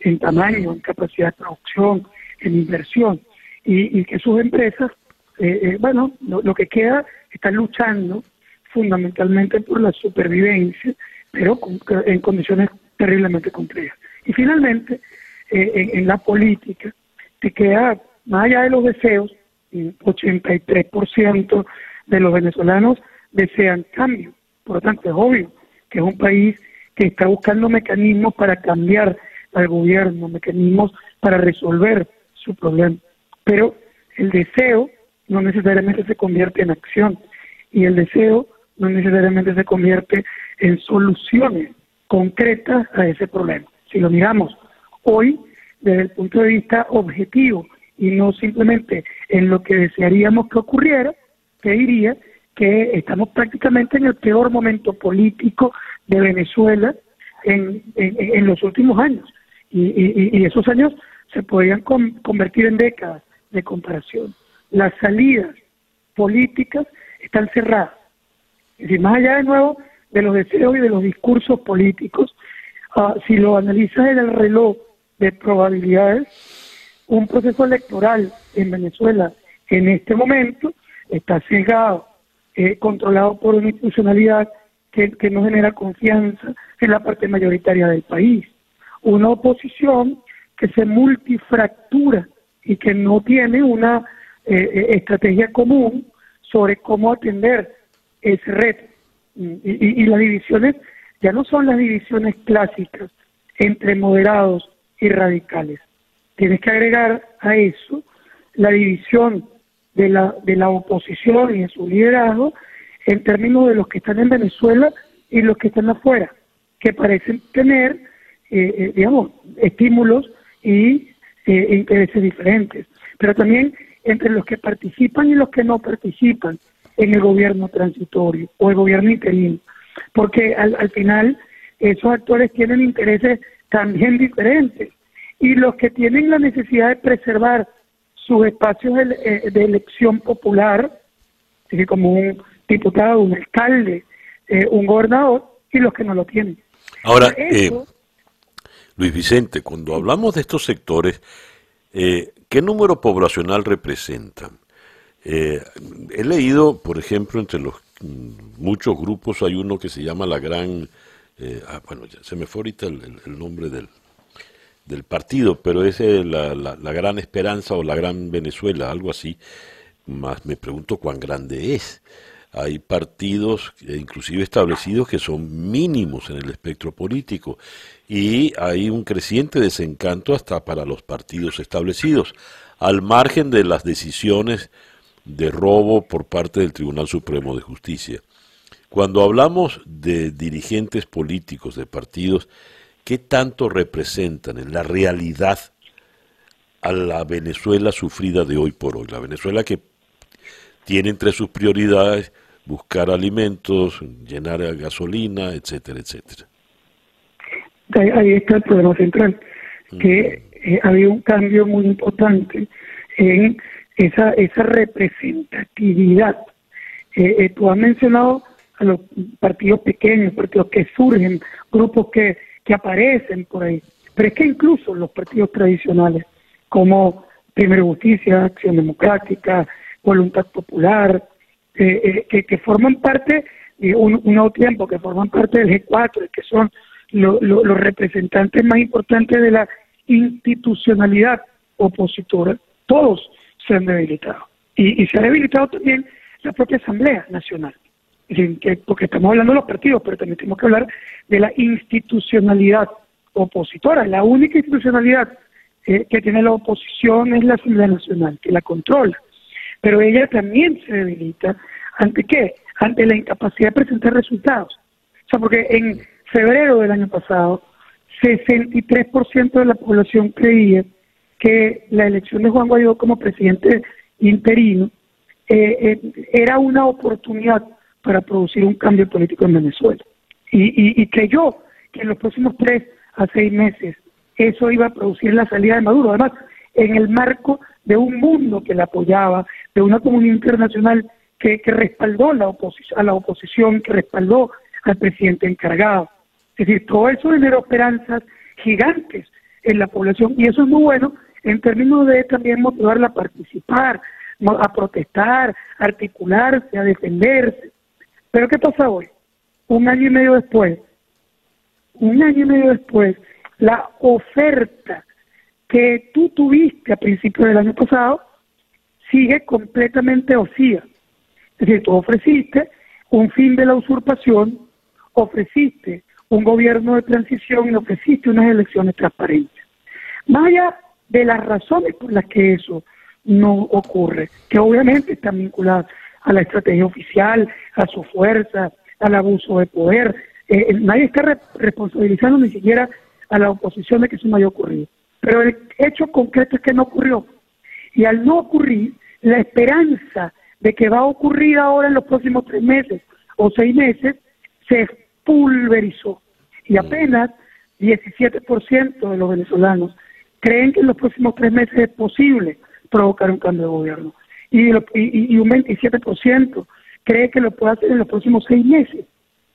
en tamaño, en capacidad de producción, en inversión, y, que sus empresas, bueno, lo, que queda, están luchando fundamentalmente por la supervivencia pero en condiciones terriblemente complejas. Y finalmente, eh, en, la política, te queda, más allá de los deseos, 83% de los venezolanos desean cambio. Por lo tanto, es obvio que es un país que está buscando mecanismos para cambiar al gobierno, mecanismos para resolver su problema. Pero el deseo no necesariamente se convierte en acción y el deseo no necesariamente se convierte en soluciones concretas a ese problema. Si lo miramos hoy desde el punto de vista objetivo y no simplemente en lo que desearíamos que ocurriera, te diría que estamos prácticamente en el peor momento político de Venezuela en, en, los últimos años. Y, esos años se podrían convertir en décadas de comparación. Las salidas políticas están cerradas. Es decir, más allá de nuevo de los deseos y de los discursos políticos, ah, si lo analizas en el reloj de probabilidades, un proceso electoral en Venezuela en este momento está cegado, eh, controlado por una institucionalidad que, que no genera confianza en la parte mayoritaria del país. Una oposición que se multifractura y que no tiene una eh, eh, estrategia común sobre cómo atender ese reto. Y, las divisiones ya no son las divisiones clásicas entre moderados y radicales. Tienes que agregar a eso la división de la, de la oposición y de su liderazgo en términos de los que están en Venezuela y los que están afuera, que parecen tener, eh, digamos, estímulos y eh, intereses diferentes, pero también entre los que participan y los que no participan en el gobierno transitorio o el gobierno interino, porque al, final esos actores tienen intereses también diferentes y los que tienen la necesidad de preservar sus espacios de, eh, elección popular, como un diputado, un alcalde, eh, un gobernador, y los que no lo tienen. Ahora, Luis Vicente, cuando hablamos de estos sectores, eh, ¿qué número poblacional representan? Eh, he leído, por ejemplo, entre los mm, muchos grupos hay uno que se llama la Gran, eh, ah, bueno, se me fue ahorita el, nombre del, del, partido, pero es la, la, Gran Esperanza o la Gran Venezuela, algo así. Más me pregunto cuán grande es hay partidos inclusive establecidos que son mínimos en el espectro político y hay un creciente desencanto hasta para los partidos establecidos, al margen de las decisiones de robo por parte del Tribunal Supremo de Justicia. Cuando hablamos de dirigentes políticos, de partidos, ¿qué tanto representan en la realidad a la Venezuela sufrida de hoy por hoy? La Venezuela que tiene entre sus prioridades buscar alimentos, llenar gasolina, etcétera, etcétera. Ahí, está el problema central, que eh, ha habido un cambio muy importante en esa, esa representatividad. Eh, eh, tú has mencionado a los partidos pequeños, partidos que surgen, grupos que, que aparecen por ahí, pero es que incluso los partidos tradicionales, como Primera Justicia, Acción Democrática, Voluntad Popular, eh, que, que, forman parte, de un, nuevo tiempo, que forman parte del G4, que son los representantes más importantes de la institucionalidad opositora, todos se han debilitado. Y, se ha debilitado también la propia Asamblea Nacional. porque estamos hablando de los partidos, pero también tenemos que hablar de la institucionalidad opositora. La única institucionalidad eh, que tiene la oposición es la Asamblea Nacional, que la controla pero ella también se debilita ante qué? Ante la incapacidad de presentar resultados. O sea, porque en febrero del año pasado, 63% de la población creía que la elección de Juan Guaidó como presidente interino eh, eh, era una oportunidad para producir un cambio político en Venezuela. Y, creyó que en los próximos tres a seis meses eso iba a producir la salida de Maduro. Además, en el marco de un mundo que la apoyaba, de una comunidad internacional que, respaldó la a la oposición, que respaldó al presidente encargado. Es decir, todo eso generó esperanzas gigantes en la población y eso es muy bueno en términos de también motivarla a participar, a protestar, a articularse, a defenderse. Pero ¿qué pasa hoy? Un año y medio después, un año y medio después, la oferta que tú tuviste a principios del año pasado sigue completamente ocía. Es decir, tú ofreciste un fin de la usurpación, ofreciste un gobierno de transición y ofreciste unas elecciones transparentes. Más allá de las razones por las que eso no ocurre, que obviamente están vinculadas a la estrategia oficial, a su fuerza, al abuso de poder. Eh, nadie está responsabilizando ni siquiera a la oposición de que eso no haya ocurrido. Pero el hecho concreto es que no ocurrió. Y al no ocurrir, la esperanza de que va a ocurrir ahora en los próximos tres meses o seis meses se pulverizó. Y mm. apenas 17% de los venezolanos creen que en los próximos tres meses es posible provocar un cambio de gobierno. Y, y, y un 27% cree que lo puede hacer en los próximos seis meses.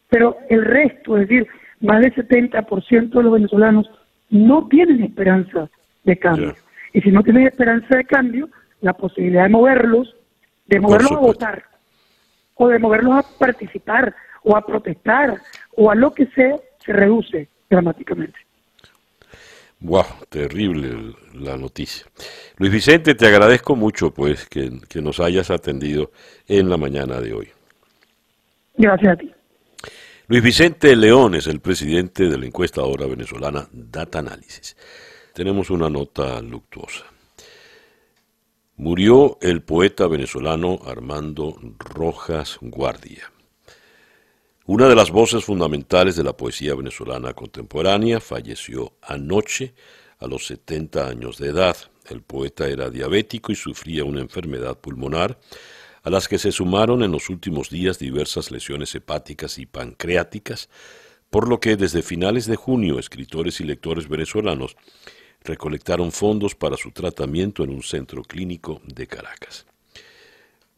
Pero el resto, es decir, más del 70% de los venezolanos no tienen esperanza de cambio. Y si no tienen esperanza de cambio, la posibilidad de moverlos, de moverlos a votar, o de moverlos a participar, o a protestar, o a lo que sea, se reduce dramáticamente. Wow, terrible la noticia. Luis Vicente, te agradezco mucho pues que, nos hayas atendido en la mañana de hoy. Gracias a ti. Luis Vicente León es el presidente de la encuestadora venezolana Data Analysis. Tenemos una nota luctuosa. Murió el poeta venezolano Armando Rojas Guardia. Una de las voces fundamentales de la poesía venezolana contemporánea falleció anoche a los 70 años de edad. El poeta era diabético y sufría una enfermedad pulmonar, a las que se sumaron en los últimos días diversas lesiones hepáticas y pancreáticas, por lo que desde finales de junio escritores y lectores venezolanos recolectaron fondos para su tratamiento en un centro clínico de Caracas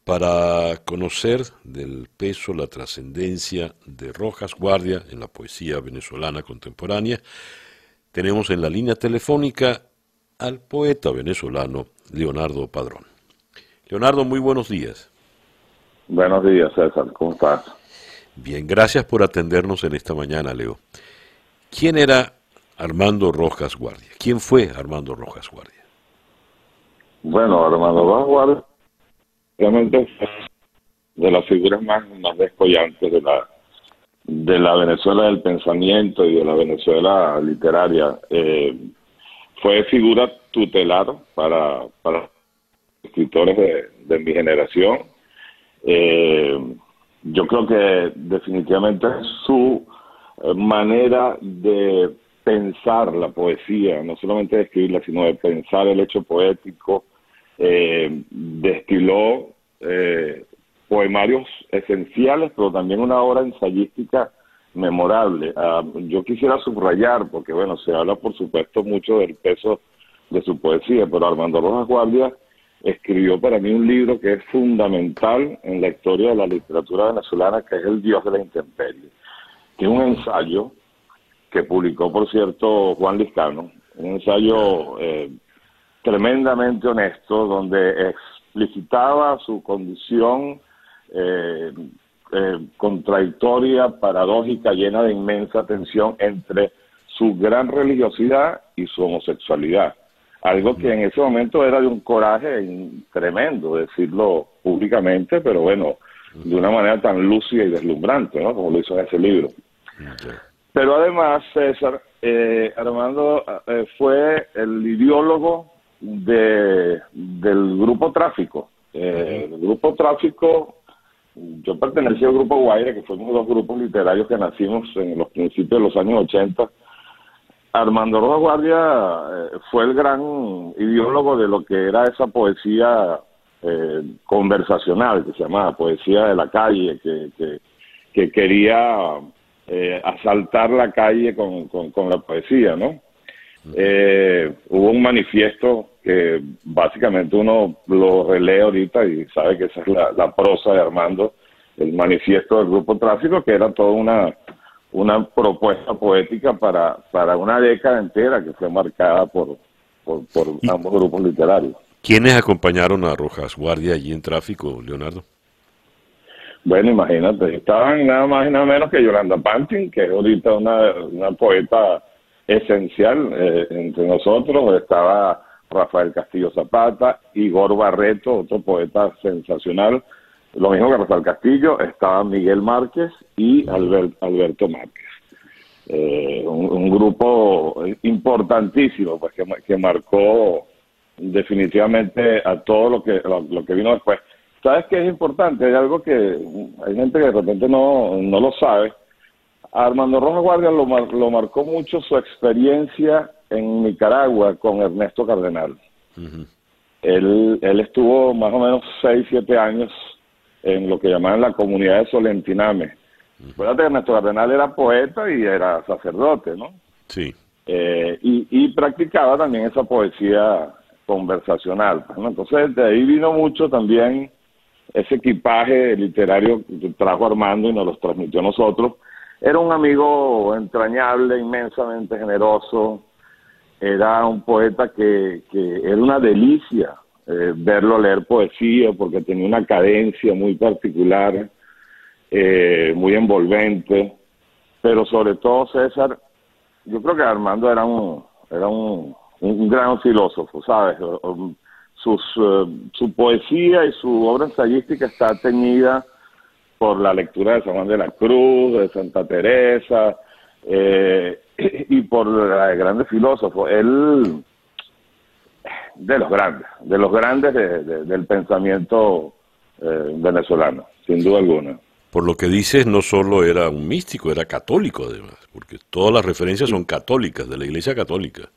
para conocer del peso, la trascendencia de Rojas Guardia en la poesía venezolana contemporánea, tenemos en la línea telefónica al poeta venezolano Leonardo Padrón. Leonardo, muy buenos días. Buenos días, César, ¿cómo estás? Bien, gracias por atendernos en esta mañana, Leo. ¿Quién era Armando Rojas Guardia? ¿Quién fue Armando Rojas Guardia? Bueno, Armando Rojas Guardia realmente de las figuras más, más descollantes de la de la Venezuela del pensamiento y de la Venezuela literaria. Eh, fue figura tutelar para, para escritores de, mi generación. Eh, yo creo que definitivamente su eh, manera de pensar la poesía, no solamente de escribirla, sino de pensar el hecho poético, eh, destiló eh, poemarios esenciales, pero también una obra ensayística memorable. Ah, yo quisiera subrayar, porque bueno, se habla por supuesto mucho del peso de su poesía, pero Armando Rojas Guardia escribió para mí un libro que es fundamental en la historia de la literatura venezolana, que es El Dios de la Intemperie, que es un ensayo que publicó, por cierto, Juan Liscano, un ensayo eh, tremendamente honesto, donde explicitaba su condición eh, eh, contradictoria, paradójica, llena de inmensa tensión entre su gran religiosidad y su homosexualidad. Algo que en ese momento era de un coraje tremendo decirlo públicamente, pero bueno, de una manera tan lúcida y deslumbrante, ¿no? Como lo hizo en ese libro. Pero además, César, eh, Armando fue el ideólogo de, del grupo Tráfico. Eh, el grupo Tráfico, yo pertenecía al grupo Guaira, que fuimos dos grupos literarios que nacimos en los principios de los años 80. Armando Rojas Guardia eh, fue el gran ideólogo de lo que era esa poesía eh, conversacional, que se llamaba poesía de la calle, que, que, quería asaltar la calle con, con la poesía, ¿no? Eh, hubo un manifiesto que básicamente uno lo relee ahorita y sabe que esa es la, prosa de Armando, el manifiesto del Grupo Tráfico, que era toda una, una propuesta poética para, para una década entera que fue marcada por, por, ambos grupos literarios. ¿Quiénes acompañaron a Rojas Guardia allí en Tráfico, Leonardo? Bueno, imagínate, estaban nada más y nada menos que Yolanda Pantin, que es ahorita una, una poeta esencial eh, entre nosotros. Estaba Rafael Castillo Zapata, Igor Barreto, otro poeta sensacional. Lo mismo que Rafael Castillo, estaba Miguel Márquez y Alberto Márquez. Eh, un, grupo importantísimo pues que, que, marcó definitivamente a todo lo que lo, que vino después. ¿Sabes qué es importante? Hay algo que hay gente que de repente no, no lo sabe Armando Rojas Guardia lo, lo marcó mucho su experiencia en Nicaragua con Ernesto Cardenal. él, él estuvo más o menos 6, 7 años en lo que llamaban la comunidad de Solentiname. Acuérdate que Ernesto Cardenal era poeta y era sacerdote, ¿no? Sí. Eh, y, y, practicaba también esa poesía conversacional. Entonces, de ahí vino mucho también ese equipaje literario que trajo Armando y nos los transmitió a nosotros. Era un amigo entrañable, inmensamente generoso, era un poeta que, que era una delicia eh, verlo leer poesía porque tenía una cadencia muy particular, eh, muy envolvente, pero sobre todo César, yo creo que Armando era un, era un, un gran filósofo, ¿sabes? Sus, eh, su poesía y su obra ensayística está teñida por la lectura de San Juan de la Cruz, de Santa Teresa, eh, [CLEARS THROAT] y por los grandes filósofos. Él, de los grandes, de los grandes del pensamiento eh, venezolano, sin duda alguna. Por lo que dices, no solo era un místico, era católico además, porque todas las referencias son católicas, de la Iglesia Católica.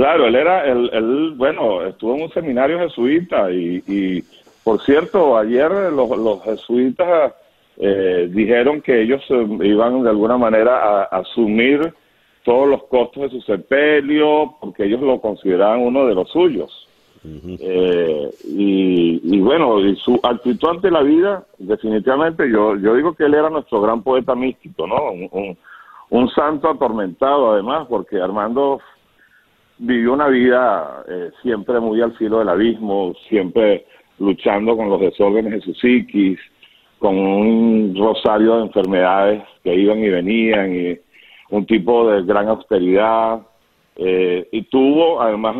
Claro, él era, él, bueno, estuvo en un seminario jesuita y, por cierto, ayer los, los jesuitas eh, dijeron que ellos eh, iban de alguna manera a, asumir todos los costos de su sepelio porque ellos lo consideraban uno de los suyos. Eh, y, bueno, y su actitud ante la vida, definitivamente, yo, yo digo que él era nuestro gran poeta místico, ¿no? Un, un, santo atormentado, además, porque Armando vivió una vida siempre muy al filo del abismo, siempre luchando con los desórdenes de su psiquis, con un rosario de enfermedades que iban y venían y un tipo de gran austeridad. Eh, y tuvo, además,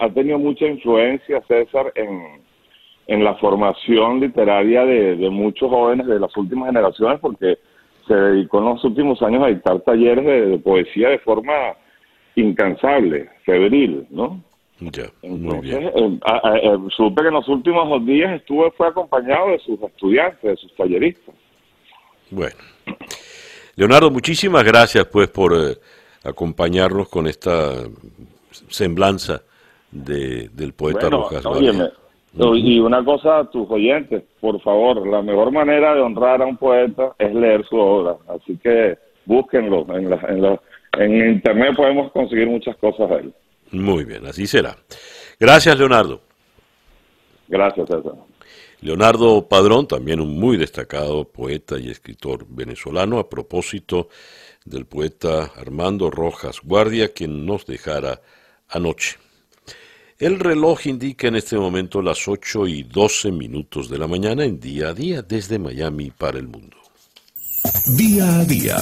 ha, tenido mucha influencia César en, en la formación literaria de, muchos jóvenes de las últimas generaciones porque se dedicó en los últimos años a dictar talleres de poesía de forma incansable, febril, ¿no? Ya, muy bien. Eh, eh, supe que en los últimos días estuve fue acompañado de sus estudiantes, de sus talleristas. Bueno. Leonardo, muchísimas gracias pues por eh, acompañarnos con esta semblanza de, del poeta Rojas. y una cosa a tus oyentes, por favor, la mejor manera de honrar a un poeta es leer su obra, así que búsquenlo, en, la, en, en internet podemos conseguir muchas cosas de él. Muy bien, así será. Gracias, Leonardo. Gracias, César. Leonardo Padrón, también un muy destacado poeta y escritor venezolano, a propósito del poeta Armando Rojas Guardia, quien nos dejara anoche. El reloj indica en este momento las 8 y 12 minutos de la mañana en día a día desde Miami para el mundo. Día a día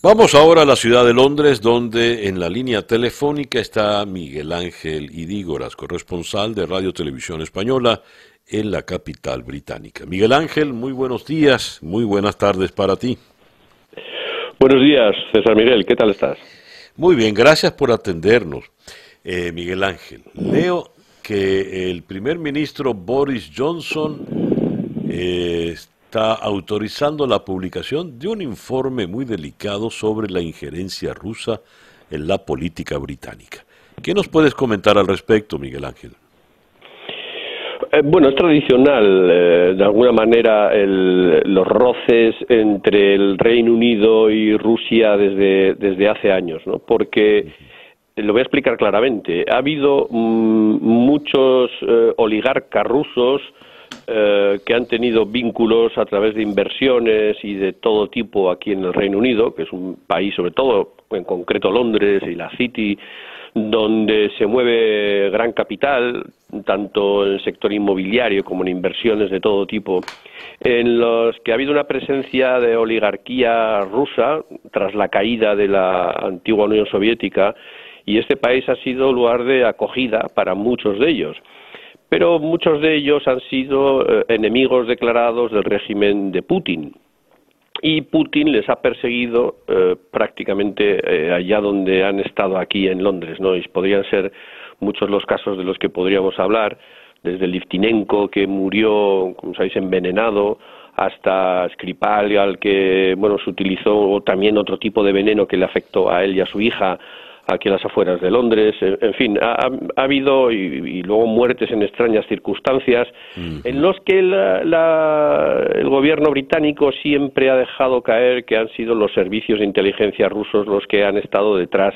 Vamos ahora a la ciudad de Londres, donde en la línea telefónica está Miguel Ángel Idígoras, corresponsal de Radio Televisión Española en la capital británica. Miguel Ángel, muy buenos días, muy buenas tardes para ti. Buenos días, César Miguel, ¿qué tal estás? Muy bien, gracias por atendernos. Eh, Miguel Ángel, leo que el primer ministro Boris Johnson eh, está autorizando la publicación de un informe muy delicado sobre la injerencia rusa en la política británica. ¿Qué nos puedes comentar al respecto, Miguel Ángel? Eh, bueno, es tradicional, eh, de alguna manera, los roces entre el Reino Unido y Rusia desde, desde hace años, ¿no? Porque, lo voy a explicar claramente, ha habido mm, muchos eh, oligarcas rusos eh, que han tenido vínculos a través de inversiones y de todo tipo aquí en el Reino Unido, que es un país, sobre todo en concreto Londres y la City, donde se mueve gran capital, tanto en el sector inmobiliario como en inversiones de todo tipo, en los que ha habido una presencia de oligarquía rusa tras la caída de la antigua Unión Soviética y este país ha sido lugar de acogida para muchos de ellos pero muchos de ellos han sido eh, enemigos declarados del régimen de Putin. Y Putin les ha perseguido eh, prácticamente eh, allá donde han estado aquí en Londres, ¿no? Y podrían ser muchos los casos de los que podríamos hablar, desde Liftinenko, que murió, como sabéis, envenenado, hasta Skripal, al que, bueno, se utilizó también otro tipo de veneno que le afectó a él y a su hija, aquí en las afueras de Londres, en, fin, ha, habido y, luego muertes en extrañas circunstancias en los que el gobierno británico siempre ha dejado caer que han sido los servicios de inteligencia rusos los que han estado detrás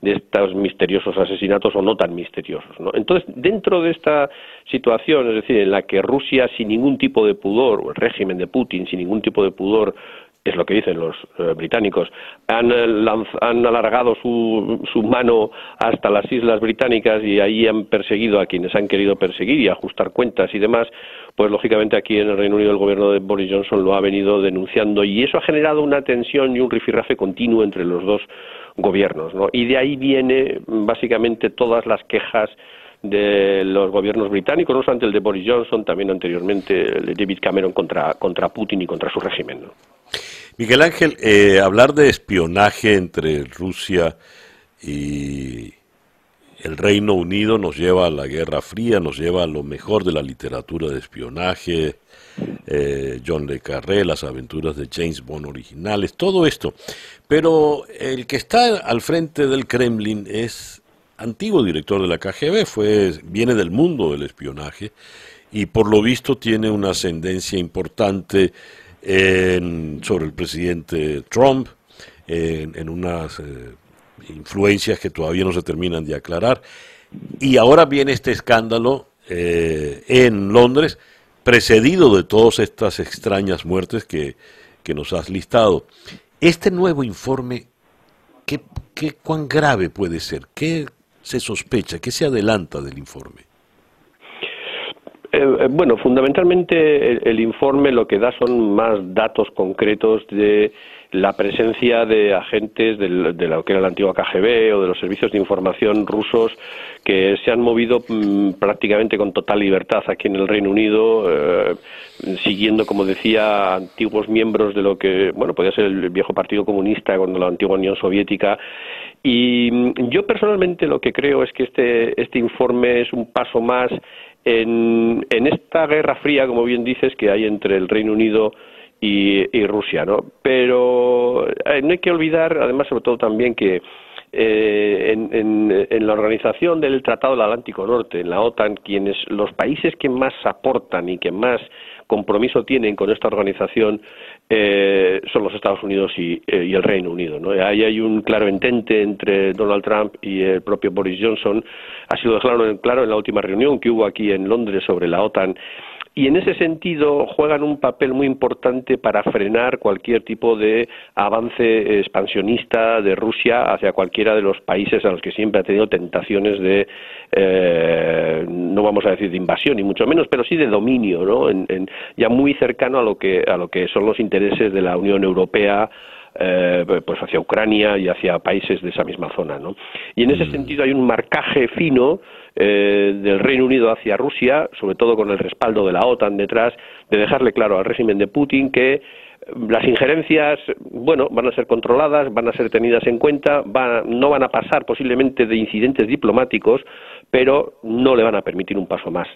de estos misteriosos asesinatos o no tan misteriosos. ¿no? Entonces, dentro de esta situación, es decir, en la que Rusia sin ningún tipo de pudor, o el régimen de Putin sin ningún tipo de pudor, es lo que dicen los eh, británicos, han, eh, han alargado su, su, mano hasta las islas británicas y ahí han perseguido a quienes han querido perseguir y ajustar cuentas y demás, pues lógicamente aquí en el Reino Unido el gobierno de Boris Johnson lo ha venido denunciando y eso ha generado una tensión y un rifirrafe continuo entre los dos gobiernos, ¿no? Y de ahí viene básicamente todas las quejas de los gobiernos británicos, no solamente el de Boris Johnson, también anteriormente el de David Cameron contra, contra Putin y contra su régimen. ¿no? Miguel Ángel, eh, hablar de espionaje entre Rusia y el Reino Unido nos lleva a la Guerra Fría, nos lleva a lo mejor de la literatura de espionaje, eh, John le Carré, las aventuras de James Bond originales, todo esto. Pero el que está al frente del Kremlin es antiguo director de la KGB, fue, viene del mundo del espionaje y por lo visto tiene una ascendencia importante sobre el presidente Trump, en, unas eh, influencias que todavía no se terminan de aclarar. Y ahora viene este escándalo eh, en Londres, precedido de todas estas extrañas muertes que, que nos has listado. Este nuevo informe, ¿qué, qué, cuán grave puede ser? ¿Qué se sospecha? ¿Qué se adelanta del informe? Eh, eh, bueno, fundamentalmente el, informe lo que da son más datos concretos de la presencia de agentes de lo que era la antigua KGB o de los servicios de información rusos que se han movido mm, prácticamente con total libertad aquí en el Reino Unido, eh, siguiendo, como decía, antiguos miembros de lo que, bueno, podía ser el viejo Partido Comunista con la antigua Unión Soviética. Y mm, yo personalmente lo que creo es que este, este informe es un paso más en, en esta guerra fría, como bien dices, que hay entre el Reino Unido y, Rusia, ¿no? Pero eh, no hay que olvidar, además, sobre todo también que eh, en, en, la organización del Tratado del Atlántico Norte, en la OTAN, quienes los países que más aportan y que más compromiso tienen con esta organización eh, son los Estados Unidos y, eh, y, el Reino Unido. ¿no? Ahí hay un claro entente entre Donald Trump y el propio Boris Johnson. Ha sido claro, claro en la última reunión que hubo aquí en Londres sobre la OTAN y en ese sentido juegan un papel muy importante para frenar cualquier tipo de avance expansionista de Rusia hacia cualquiera de los países a los que siempre ha tenido tentaciones de, eh, no vamos a decir de invasión, ni mucho menos, pero sí de dominio, ¿no? ya muy cercano a lo que a lo que son los intereses de la Unión Europea eh, pues hacia Ucrania y hacia países de esa misma zona. ¿no? Y en ese mm. sentido hay un marcaje fino eh, del Reino Unido hacia Rusia, sobre todo con el respaldo de la OTAN detrás, de dejarle claro al régimen de Putin que las injerencias, bueno, van a ser controladas, van a ser tenidas en cuenta, no van a pasar posiblemente de incidentes diplomáticos, pero no le van a permitir un paso más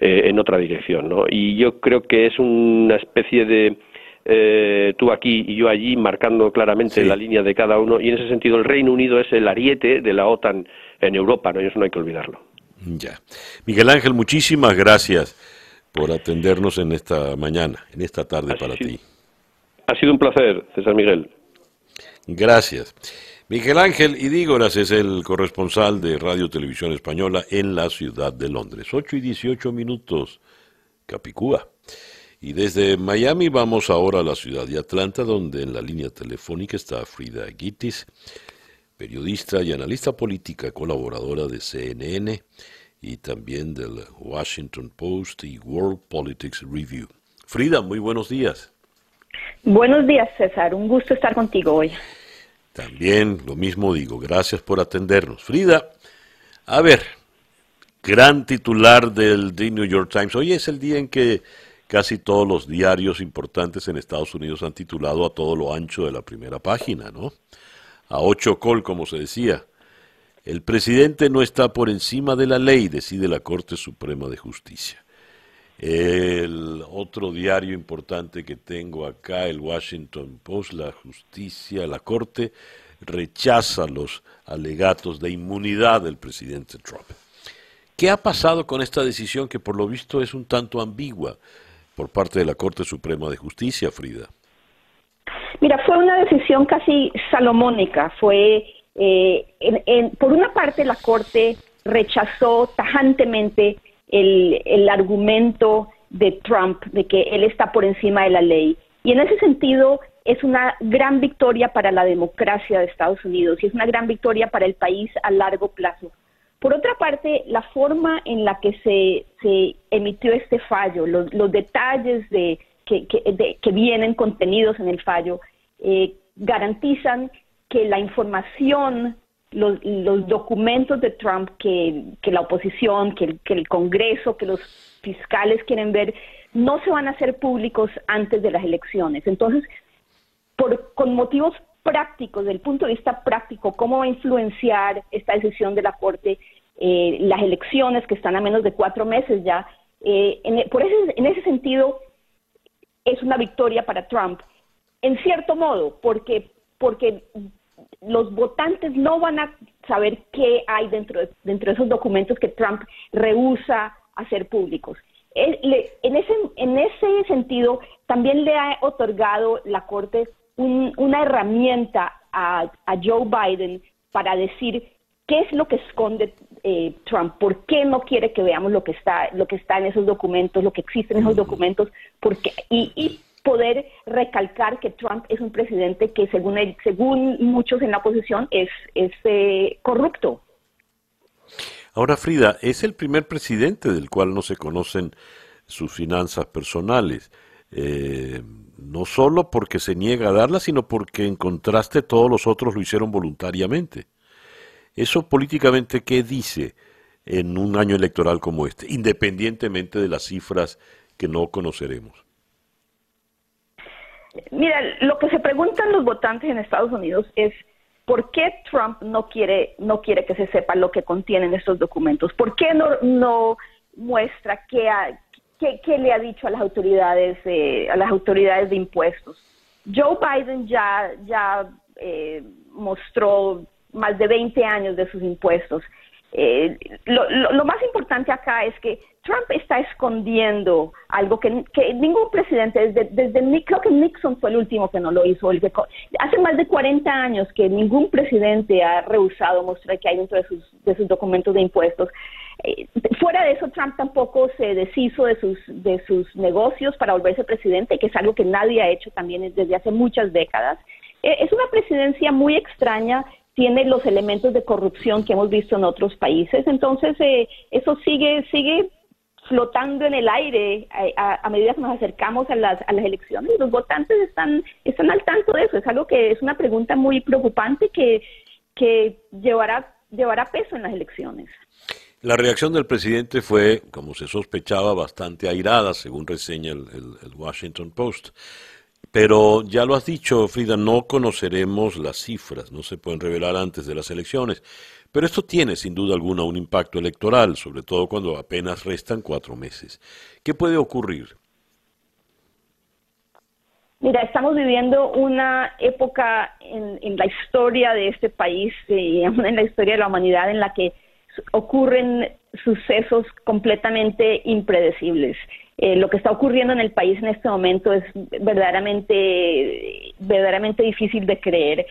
eh, en otra dirección, ¿no? Y yo creo que es una especie de eh, tú aquí y yo allí, marcando claramente la línea de cada uno, y en ese sentido el Reino Unido es el ariete de la OTAN en Europa, ¿no? y eso no hay que olvidarlo. Ya. Miguel Ángel, muchísimas gracias por atendernos en esta mañana, en esta tarde para ti. Ha sido un placer, César Miguel. Gracias. Miguel Ángel Idígoras es el corresponsal de Radio Televisión Española en la ciudad de Londres. 8 y 18 minutos, Capicúa. Y desde Miami vamos ahora a la ciudad de Atlanta, donde en la línea telefónica está Frida Gitis, periodista y analista política, colaboradora de CNN y también del Washington Post y World Politics Review. Frida, muy buenos días. Buenos días, César. Un gusto estar contigo hoy. También lo mismo digo. Gracias por atendernos. Frida, a ver, gran titular del The New York Times. Hoy es el día en que Casi todos los diarios importantes en Estados Unidos han titulado a todo lo ancho de la primera página, ¿no? A ocho col, como se decía. El presidente no está por encima de la ley, decide la Corte Suprema de Justicia. El otro diario importante que tengo acá, el Washington Post, la justicia, la Corte, rechaza los alegatos de inmunidad del presidente Trump. ¿Qué ha pasado con esta decisión que por lo visto es un tanto ambigua? por parte de la Corte Suprema de Justicia, Frida? Mira, fue una decisión casi salomónica, fue por una parte, la Corte rechazó tajantemente el, argumento de Trump de que él está por encima de la ley. Y en ese sentido es una gran victoria para la democracia de Estados Unidos y es una gran victoria para el país a largo plazo. Por otra parte, la forma en la que se, emitió este fallo, los, detalles de, que, vienen contenidos en el fallo, eh, garantizan que la información los, documentos de Trump que, la oposición, que el, Congreso, que los fiscales quieren ver, no se van a hacer públicos antes de las elecciones. Entonces, por, con motivos prácticos, desde el punto de vista práctico, cómo va a influenciar esta decisión de la Corte eh, las elecciones que están a menos de cuatro meses ya. Eh, en, por ese, en ese sentido, es una victoria para Trump, en cierto modo, porque, porque los votantes no van a saber qué hay dentro de, dentro de esos documentos que Trump rehúsa hacer públicos. en, ese, en ese sentido, también le ha otorgado la Corte una herramienta a, Joe Biden para decir qué es lo que esconde eh, Trump, por qué no quiere que veamos lo que está, lo que está en esos documentos, lo que existe en esos documentos, porque, y poder recalcar que Trump es un presidente que según según muchos en la oposición es, eh, corrupto. Ahora Frida, es el primer presidente del cual no se conocen sus finanzas personales, eh, no solo porque se niega a darlas, sino porque en contraste todos los otros lo hicieron voluntariamente. ¿Eso políticamente qué dice en un año electoral como este, independientemente de las cifras que no conoceremos? Mira, lo que se preguntan los votantes en Estados Unidos es ¿por qué Trump no quiere no quiere que se sepa lo que contienen estos documentos? ¿Por qué no no muestra qué, qué, le ha dicho a las autoridades a las autoridades de impuestos? Joe Biden ya ya eh, mostró más de 20 años de sus impuestos. Eh, lo, más importante acá es que Trump está escondiendo algo que, ningún presidente, desde, desde creo que Nixon fue el último que no lo hizo. El que, hace más de 40 años que ningún presidente ha rehusado mostrar que hay dentro de sus, documentos de impuestos. Eh, fuera de eso, Trump tampoco se deshizo de sus, de sus negocios para volverse presidente, que es algo que nadie ha hecho también desde hace muchas décadas. Eh, es una presidencia muy extraña tiene los elementos de corrupción que hemos visto en otros países. Entonces, eh, eso sigue, sigue flotando en el aire eh, a, medida que nos acercamos a las, a las elecciones. Los votantes están, están al tanto de eso. Es algo que es una pregunta muy preocupante que, llevará peso en las elecciones. La reacción del presidente fue, como se sospechaba, bastante airada, según reseña el, el Washington Post. Pero ya lo has dicho, Frida, no conoceremos las cifras, no se pueden revelar antes de las elecciones. Pero esto tiene, sin duda alguna, un impacto electoral, sobre todo cuando apenas restan cuatro meses. ¿Qué puede ocurrir? Mira, estamos viviendo una época en, la historia de este país, y [LAUGHS] en la historia de la humanidad, en la que ocurren sucesos completamente impredecibles. Eh, lo que está ocurriendo en el país en este momento es verdaderamente, verdaderamente difícil de creer.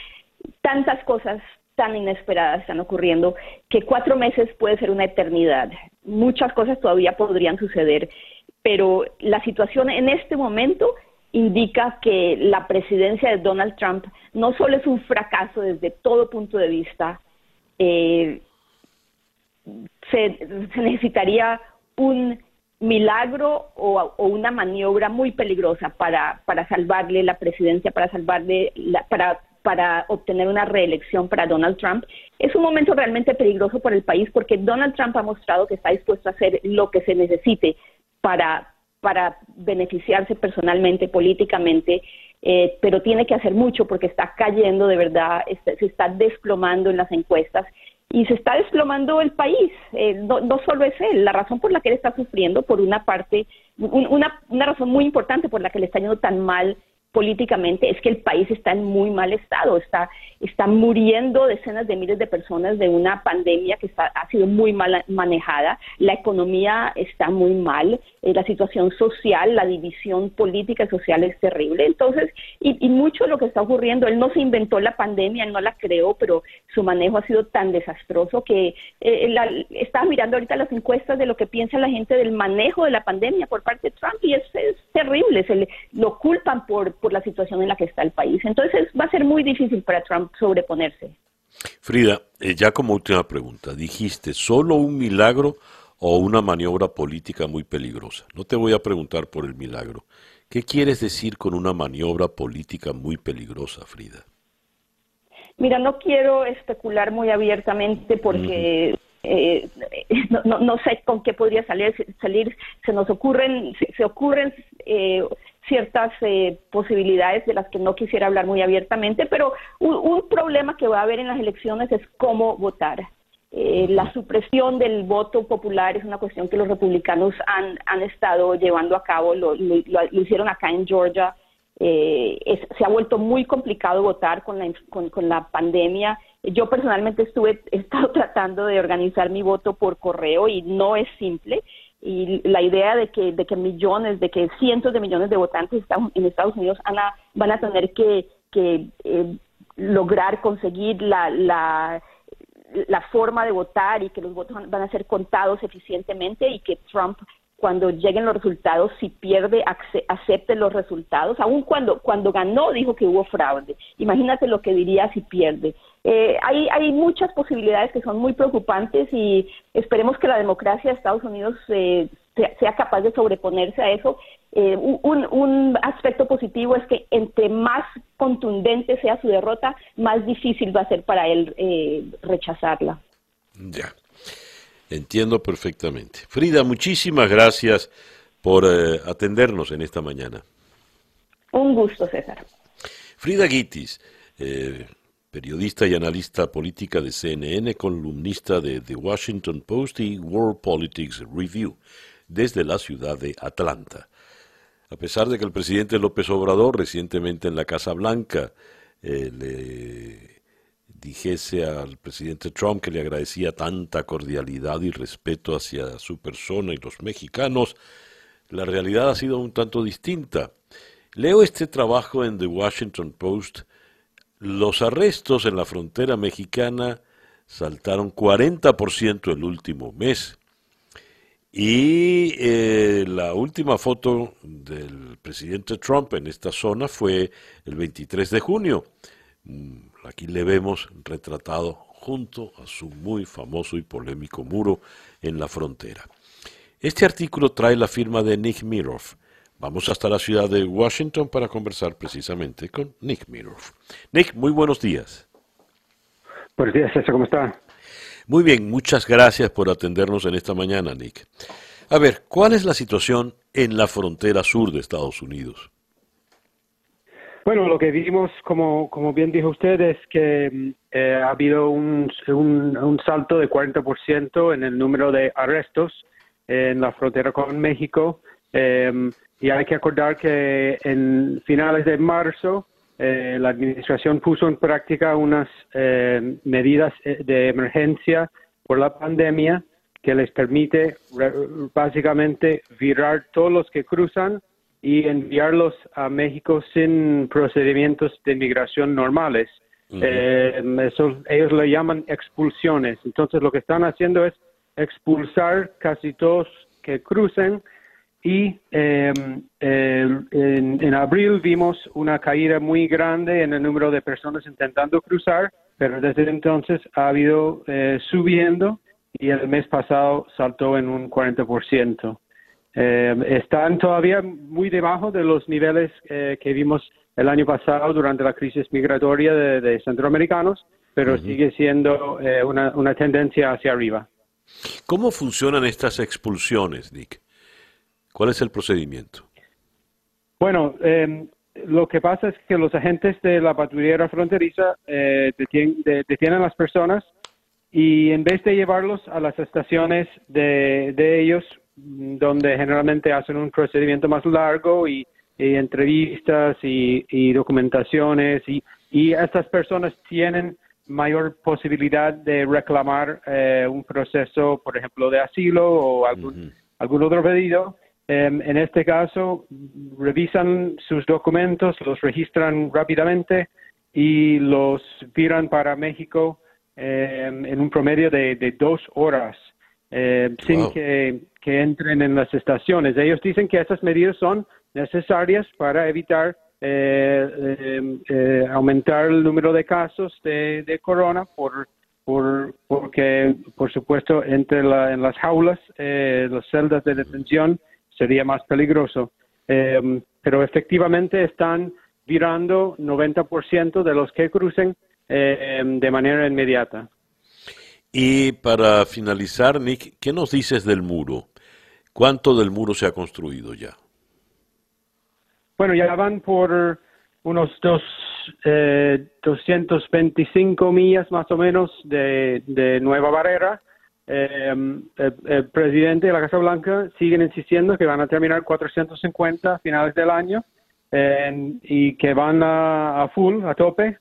Tantas cosas tan inesperadas están ocurriendo que cuatro meses puede ser una eternidad. Muchas cosas todavía podrían suceder, pero la situación en este momento indica que la presidencia de Donald Trump no solo es un fracaso desde todo punto de vista, eh, se, se necesitaría un milagro o, una maniobra muy peligrosa para, para salvarle la presidencia, para salvarle, para, para obtener una reelección para Donald Trump. Es un momento realmente peligroso para el país porque Donald Trump ha mostrado que está dispuesto a hacer lo que se necesite para, para beneficiarse personalmente, políticamente, eh, pero tiene que hacer mucho porque está cayendo de verdad, se está desplomando en las encuestas y se está desplomando el país. Eh, no, solo es él, la razón por la que él está sufriendo, por una parte, una, una razón muy importante por la que le está yendo tan mal políticamente es que el país está en muy mal estado, está, está muriendo decenas de miles de personas de una pandemia que está, ha sido muy mal manejada, la economía está muy mal, eh, la situación social, la división política y social es terrible. Entonces, y, y, mucho lo que está ocurriendo, él no se inventó la pandemia, él no la creó, pero su manejo ha sido tan desastroso que eh, la, estaba mirando ahorita las encuestas de lo que piensa la gente del manejo de la pandemia por parte de Trump y es, es terrible, se le, lo culpan por por la situación en la que está el país. Entonces va a ser muy difícil para Trump sobreponerse. Frida, eh, ya como última pregunta, dijiste, ¿solo un milagro o una maniobra política muy peligrosa? No te voy a preguntar por el milagro. ¿Qué quieres decir con una maniobra política muy peligrosa, Frida? Mira, no quiero especular muy abiertamente porque eh, no, no, sé con qué podría salir. salir se nos ocurren, se, ocurren eh, ciertas eh, posibilidades de las que no quisiera hablar muy abiertamente, pero un, problema que va a haber en las elecciones es cómo votar. Eh, la supresión del voto popular es una cuestión que los republicanos han, han estado llevando a cabo, lo, lo, hicieron acá en Georgia. Eh, se ha vuelto muy complicado votar con la, con, con la pandemia. Yo personalmente estuve, he estado [LAUGHS] tratando de organizar mi voto por correo y no es simple y la idea de que, de que millones, de que cientos de millones de votantes en Estados Unidos van a, tener que, eh, lograr conseguir la, la forma de votar y que los votos van a ser contados eficientemente y que Trump cuando lleguen los resultados, si pierde, acepte los resultados. Aun cuando, cuando ganó, dijo que hubo fraude. Imagínate lo que diría si pierde. Eh, hay, hay muchas posibilidades que son muy preocupantes y esperemos que la democracia de Estados Unidos eh, sea, capaz de sobreponerse a eso. Eh, un, un, aspecto positivo es que entre más contundente sea su derrota, más difícil va a ser para él eh, rechazarla. Ya, entiendo perfectamente. Frida, muchísimas gracias por eh, atendernos en esta mañana. Un gusto, César. Frida Guitis. Eh, periodista y analista política de CNN, columnista de The Washington Post y World Politics Review, desde la ciudad de Atlanta. A pesar de que el presidente López Obrador recientemente en la Casa Blanca eh, le dijese al presidente Trump que le agradecía tanta cordialidad y respeto hacia su persona y los mexicanos, la realidad ha sido un tanto distinta. Leo este trabajo en The Washington Post los arrestos en la frontera mexicana saltaron 40% el último mes. Y eh, la última foto del presidente Trump en esta zona fue el 23 de junio. Aquí le vemos retratado junto a su muy famoso y polémico muro en la frontera. Este artículo trae la firma de Nick Miroff, Vamos hasta la ciudad de Washington para conversar precisamente con Nick Miroff. Nick, muy buenos días. Buenos días, César, ¿cómo está? Muy bien, muchas gracias por atendernos en esta mañana, Nick. A ver, ¿cuál es la situación en la frontera sur de Estados Unidos? Bueno, lo que vimos, como, como bien dijo usted, es que eh, ha habido un, un, salto de 40% en el número de arrestos en la frontera con México. Eh, y hay que acordar que en finales de marzo eh, la administración puso en práctica unas eh, medidas eh, de emergencia por la pandemia que les permite básicamente virar todos los que cruzan y enviarlos a México sin procedimientos de inmigración normales. eso, ellos le llaman expulsiones. Entonces lo que están haciendo es expulsar casi todos que crucen y em, en, abril vimos una caída muy grande en el número de personas intentando cruzar, pero desde entonces ha habido eh, subiendo y el mes pasado saltó en un 40%. Eh, están todavía muy debajo de los niveles eh, que vimos el año pasado durante la crisis migratoria de, centroamericanos, pero sigue siendo eh, una, una tendencia hacia arriba. ¿Cómo funcionan estas expulsiones, Nick? ¿Cuál es el procedimiento? Bueno, em, lo que pasa es que los agentes de la patrullera fronteriza eh, detienen, a las personas y en vez de llevarlos a las estaciones de, ellos, mm, donde generalmente hacen un procedimiento más largo y, entrevistas y, documentaciones y, y estas personas tienen mayor posibilidad de reclamar eh, un proceso, por ejemplo, de asilo o algún, algún otro pedido. Em, en este caso, revisan sus documentos, los registran rápidamente y los viran para México em, en un promedio de, dos horas, em, sin que, que entren en las estaciones. Ellos dicen que esas medidas son necesarias para evitar eh, eh, eh, aumentar el número de casos de, de corona por, por, porque, por supuesto, entre la, en las jaulas, eh, las celdas de detención, sería más peligroso. Eh, pero efectivamente están virando 90% de los que crucen eh, de manera inmediata. Y para finalizar, Nick, ¿qué nos dices del muro? ¿Cuánto del muro se ha construido ya? Bueno, ya van por unos dos, eh, 225 millas más o menos de, nueva barrera. Eh, el, presidente de la Casa Blanca sigue insistiendo que van a terminar 450 a finales del año eh, y que van a, full, a tope.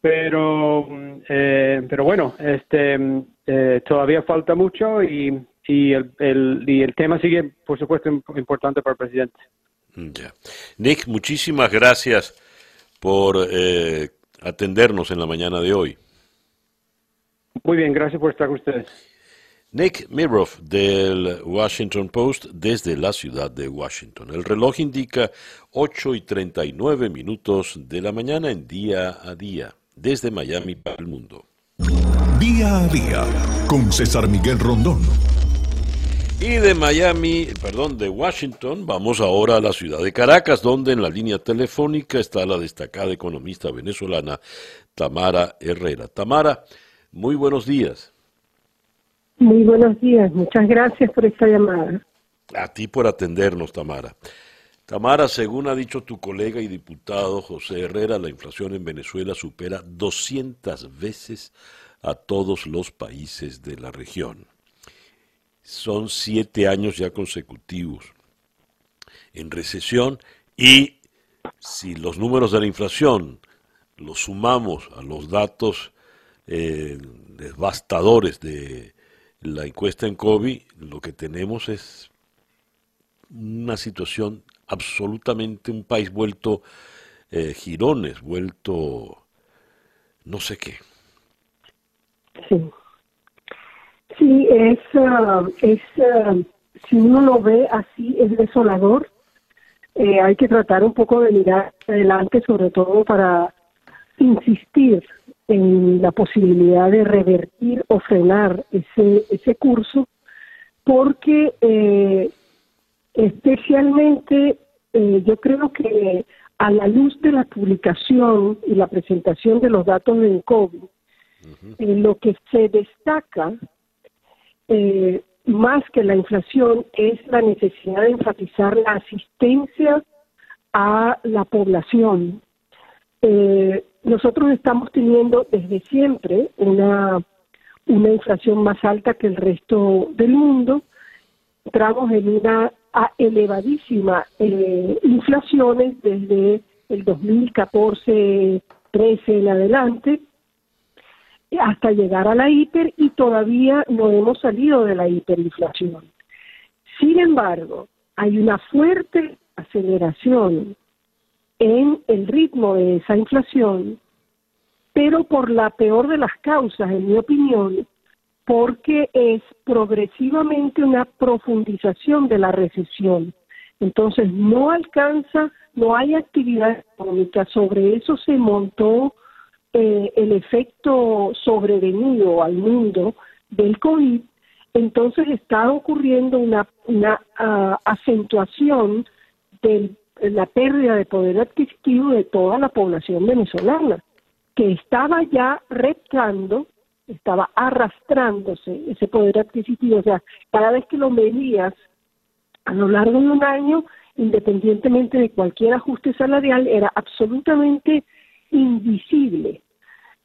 Pero, eh, pero bueno, este, eh, todavía falta mucho y, y, el, el, y el tema sigue, por supuesto, importante para el presidente. Ya. Nick, muchísimas gracias por eh, atendernos en la mañana de hoy. Muy bien, gracias por estar con ustedes. Nick Miroff del Washington Post desde la ciudad de Washington. El reloj indica 8 y 39 minutos de la mañana en día a día, desde Miami para el mundo. Día a día con César Miguel Rondón. Y de Miami, perdón, de Washington, vamos ahora a la ciudad de Caracas, donde en la línea telefónica está la destacada economista venezolana Tamara Herrera. Tamara, muy buenos días. Muy buenos días, muchas gracias por esta llamada. A ti por atendernos, Tamara. Tamara, según ha dicho tu colega y diputado José Herrera, la inflación en Venezuela supera 200 veces a todos los países de la región. Son siete años ya consecutivos en recesión y si los números de la inflación los sumamos a los datos eh, devastadores de la encuesta en COVID, lo que tenemos es una situación absolutamente un país vuelto eh, girones, vuelto no sé qué. Sí. Sí, es, ah, es ah, si uno lo ve así, es desolador. Eh, hay que tratar un poco de mirar adelante, sobre todo para insistir en la posibilidad de revertir o frenar ese, ese curso, porque eh, especialmente eh, yo creo que a la luz de la publicación y la presentación de los datos del COVID, lo que se destaca eh, más que la inflación es la necesidad de enfatizar la asistencia a la población. Eh, nosotros estamos teniendo desde siempre una, una inflación más alta que el resto del mundo. Entramos en una elevadísima eh, inflaciones desde el 2014, 13 en adelante hasta llegar a la hiper y todavía no hemos salido de la hiperinflación. Sin embargo, hay una fuerte aceleración en el ritmo de esa inflación, pero por la peor de las causas, en mi opinión, porque es progresivamente una profundización de la recesión. Entonces no alcanza, no hay actividad económica, sobre eso se montó eh, el efecto sobrevenido al mundo del COVID, entonces está ocurriendo una, una ah, acentuación de la pérdida de poder adquisitivo de toda la población venezolana, que estaba ya reptando, estaba arrastrándose ese poder adquisitivo. O sea, cada vez que lo medías a lo largo de un año, independientemente de cualquier ajuste salarial, era absolutamente invisible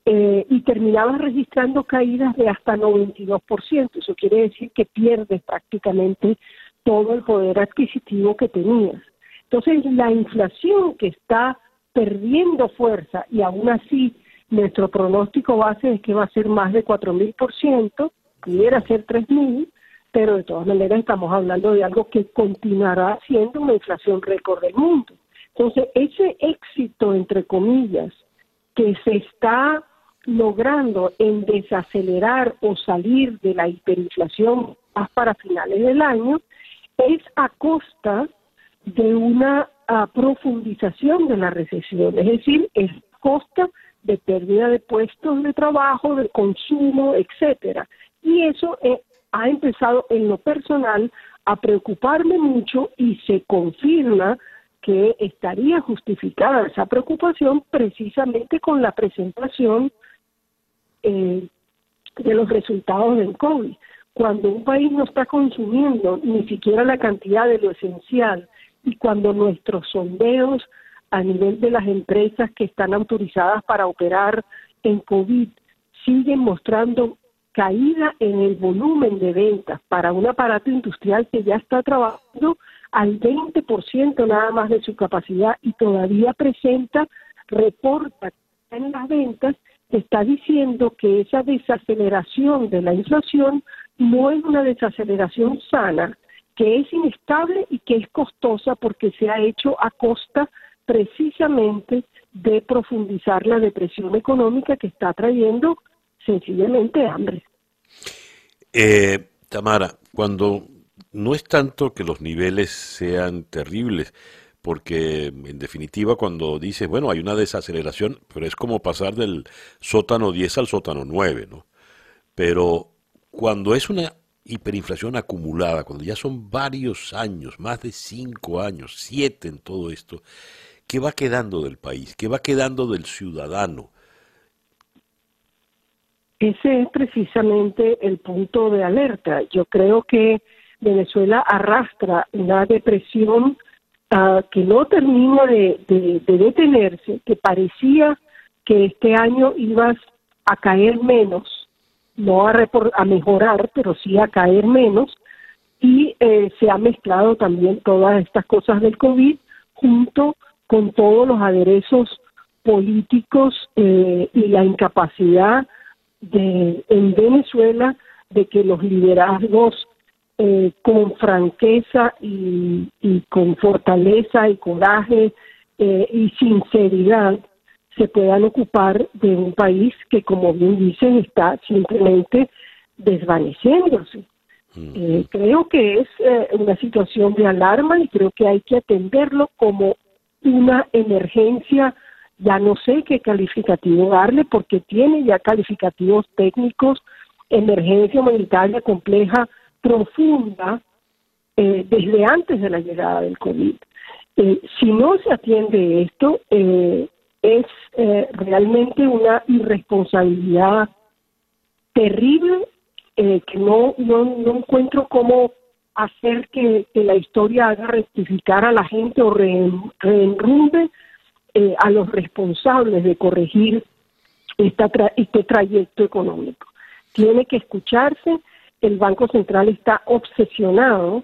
eh, y terminabas registrando caídas de hasta 92%. Eso quiere decir que pierdes prácticamente todo el poder adquisitivo que tenías. Entonces, la inflación que está perdiendo fuerza y aún así nuestro pronóstico base es que va a ser más de 4.000%, pudiera ser 3.000, pero de todas maneras estamos hablando de algo que continuará siendo una inflación récord del mundo. Entonces, ese éxito, entre comillas, que se está logrando en desacelerar o salir de la hiperinflación más para finales del año, es a costa de una ah, profundización de la recesión, es decir, es costa de pérdida de puestos de trabajo, de consumo, etcétera. Y eso eh, ha empezado en lo personal a preocuparme mucho y se confirma que estaría justificada esa preocupación precisamente con la presentación eh, de los resultados del COVID. Cuando un país no está consumiendo ni siquiera la cantidad de lo esencial y cuando nuestros sondeos a nivel de las empresas que están autorizadas para operar en COVID siguen mostrando caída en el volumen de ventas. Para un aparato industrial que ya está trabajando al 20% nada más de su capacidad y todavía presenta, reporta en las ventas, está diciendo que esa desaceleración de la inflación no es una desaceleración sana, que es inestable y que es costosa porque se ha hecho a costa precisamente de profundizar la depresión económica que está trayendo sencillamente hambre. Eh, Tamara, cuando no es tanto que los niveles sean terribles, porque en definitiva cuando dices, bueno, hay una desaceleración, pero es como pasar del sótano 10 al sótano 9, ¿no? Pero cuando es una hiperinflación acumulada, cuando ya son varios años, más de 5 años, 7 en todo esto, ¿qué va quedando del país? ¿Qué va quedando del ciudadano? Ese es precisamente el punto de alerta. Yo creo que Venezuela arrastra una depresión uh, que no termina de, de, de, detenerse, que parecía que este año iba a caer menos, no a, a mejorar, pero sí a caer menos, y eh, se ha mezclado también todas estas cosas del COVID junto con todos los aderezos políticos eh, y la incapacidad de, en Venezuela de que los liderazgos eh, con franqueza y, con fortaleza y coraje eh, y sinceridad se puedan ocupar de un país que, como bien dicen, está simplemente desvaneciéndose. Eh, creo que es una situación de alarma y creo que hay que atenderlo como una emergencia ya no sé qué calificativo darle porque tiene ya calificativos técnicos, emergencia humanitaria compleja, profunda, eh, desde antes de la llegada del COVID. Eh, si no se atiende esto, eh, es realmente una irresponsabilidad terrible que no, no, no encuentro cómo hacer que, la historia haga rectificar a la gente o reenrumbe eh, a los responsables de corregir esta este trayecto económico. Tiene que escucharse, el Banco Central está obsesionado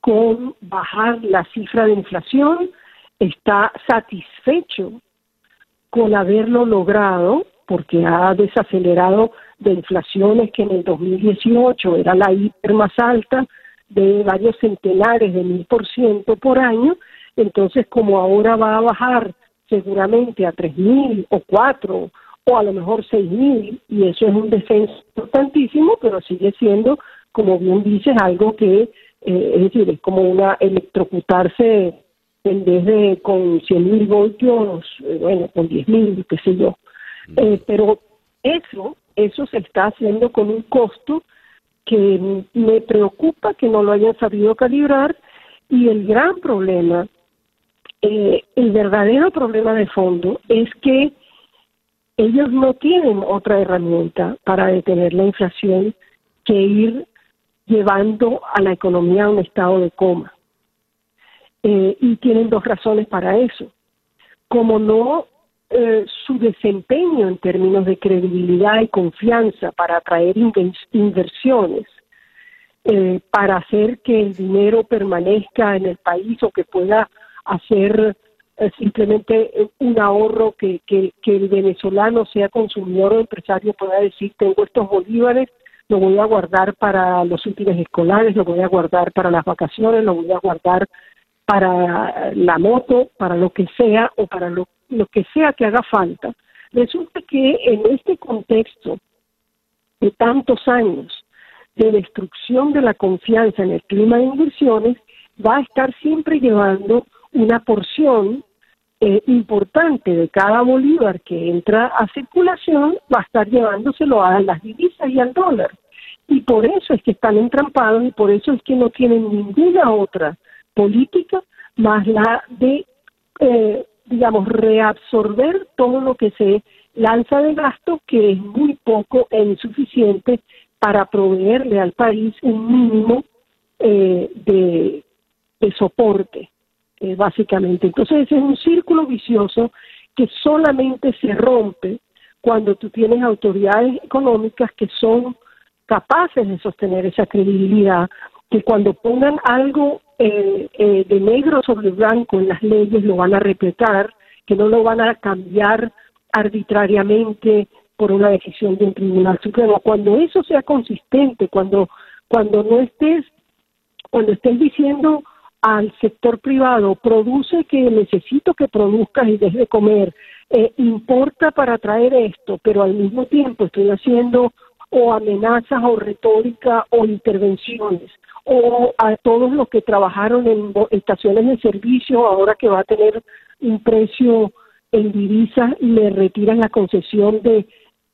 con bajar la cifra de inflación, está satisfecho con haberlo logrado, porque ha desacelerado de inflaciones que en el 2018 era la hiper más alta, de varios centenares de mil por ciento por año, entonces como ahora va a bajar seguramente a 3.000 o 4 o a lo mejor 6.000 y eso es un descenso importantísimo, pero sigue siendo, como bien dices, algo que, eh, es decir, es como una electrocutarse en vez de con 100.000 voltios, eh, bueno, con 10.000, qué sé yo. Eh, pero eso, eso se está haciendo con un costo que me preocupa que no lo hayan sabido calibrar y el gran problema eh, el verdadero problema de fondo es que ellos no tienen otra herramienta para detener la inflación que ir llevando a la economía a un estado de coma. Eh, y tienen dos razones para eso. Como no eh, su desempeño en términos de credibilidad y confianza para atraer inversiones, para hacer que el dinero permanezca en el país o que pueda hacer eh, simplemente un ahorro que el venezolano sea consumidor o empresario pueda decir tengo estos bolívares lo voy a guardar para los útiles escolares, lo voy a guardar para las vacaciones, lo voy a guardar para la moto, para lo que sea o para lo, lo que sea que haga falta. Resulta que en este contexto de tantos años de destrucción de la confianza en el clima de inversiones, va a estar siempre llevando una porción eh, importante de cada bolívar que entra a circulación, va a estar llevándoselo a las divisas y al dólar y por eso es que están entrampados y por eso es que no tienen ninguna otra política más la de, eh, digamos, reabsorber todo lo que se lanza de gasto, que es muy poco e insuficiente para proveerle al país un mínimo eh, de, soporte, eh, básicamente. Entonces es un círculo vicioso que solamente se rompe cuando tú tienes autoridades económicas que son capaces de sostener esa credibilidad, que cuando pongan algo eh, eh, de negro sobre blanco en las leyes lo van a respetar, que no lo van a cambiar arbitrariamente por una decisión de un tribunal supremo. Cuando eso sea consistente, cuando cuando no estés cuando estés diciendo al sector privado produce que necesito que produzcas y dejes de comer, eh, importa para traer esto, pero al mismo tiempo estoy haciendo o amenazas o retórica o intervenciones o a todos los que trabajaron en estaciones de servicio ahora que va a tener un precio en divisas le retiran la concesión de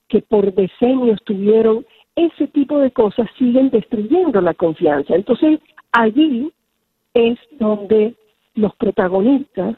que por decenios tuvieron ese tipo de cosas siguen destruyendo la confianza. Entonces allí es donde los protagonistas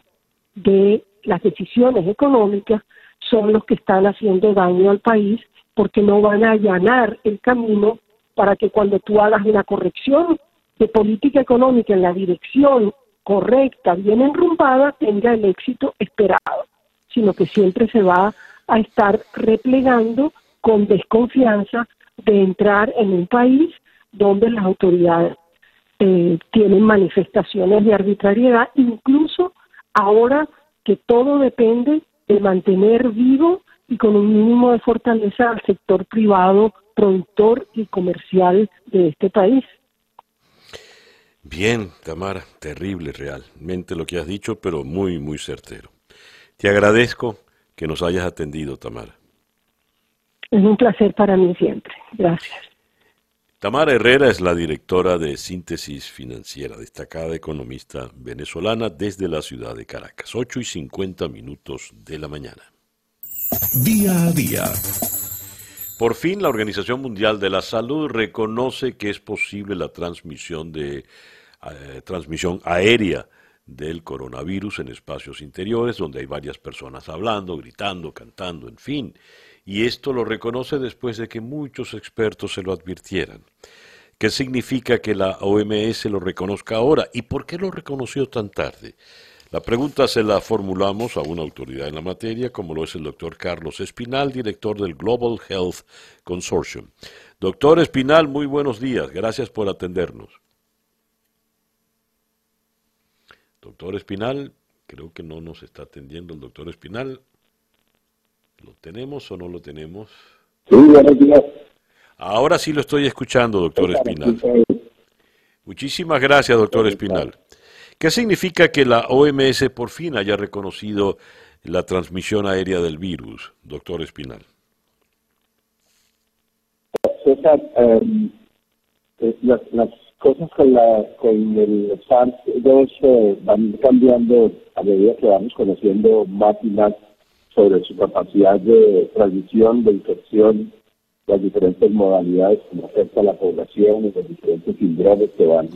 de las decisiones económicas son los que están haciendo daño al país porque no van a allanar el camino para que cuando tú hagas una corrección de política económica en la dirección correcta, bien enrumbada, tenga el éxito esperado, sino que siempre se va a estar replegando con desconfianza de entrar en un país donde las autoridades eh, tienen manifestaciones de arbitrariedad, incluso ahora que todo depende de mantener vivo y con un mínimo de fortaleza al sector privado, productor y comercial de este país. Bien, Tamara, terrible realmente lo que has dicho, pero muy, muy certero. Te agradezco que nos hayas atendido, Tamara. Es un placer para mí siempre. Gracias. Tamara Herrera es la directora de Síntesis Financiera, destacada economista venezolana desde la ciudad de Caracas. 8 y 50 minutos de la mañana. Día a día. Por fin, la Organización Mundial de la Salud reconoce que es posible la transmisión de eh, transmisión aérea del coronavirus en espacios interiores donde hay varias personas hablando, gritando, cantando, en fin. Y esto lo reconoce después de que muchos expertos se lo advirtieran. ¿Qué significa que la OMS lo reconozca ahora? ¿Y por qué lo reconoció tan tarde? La pregunta se la formulamos a una autoridad en la materia, como lo es el doctor Carlos Espinal, director del Global Health Consortium. Doctor Espinal, muy buenos días. Gracias por atendernos. Doctor Espinal, creo que no nos está atendiendo el doctor Espinal. ¿Lo tenemos o no lo tenemos? Sí, buenos días. Ahora sí lo estoy escuchando, doctor Espinal. Muchísimas gracias, doctor Espinal. ¿Qué significa que la OMS por fin haya reconocido la transmisión aérea del virus, doctor Espinal? César, eh, las, cosas con, la, con el SARS-2 eh, van cambiando a medida que vamos conociendo más y más sobre su capacidad de transmisión, de infección, las diferentes modalidades como afecta a la población y los diferentes síndromes que van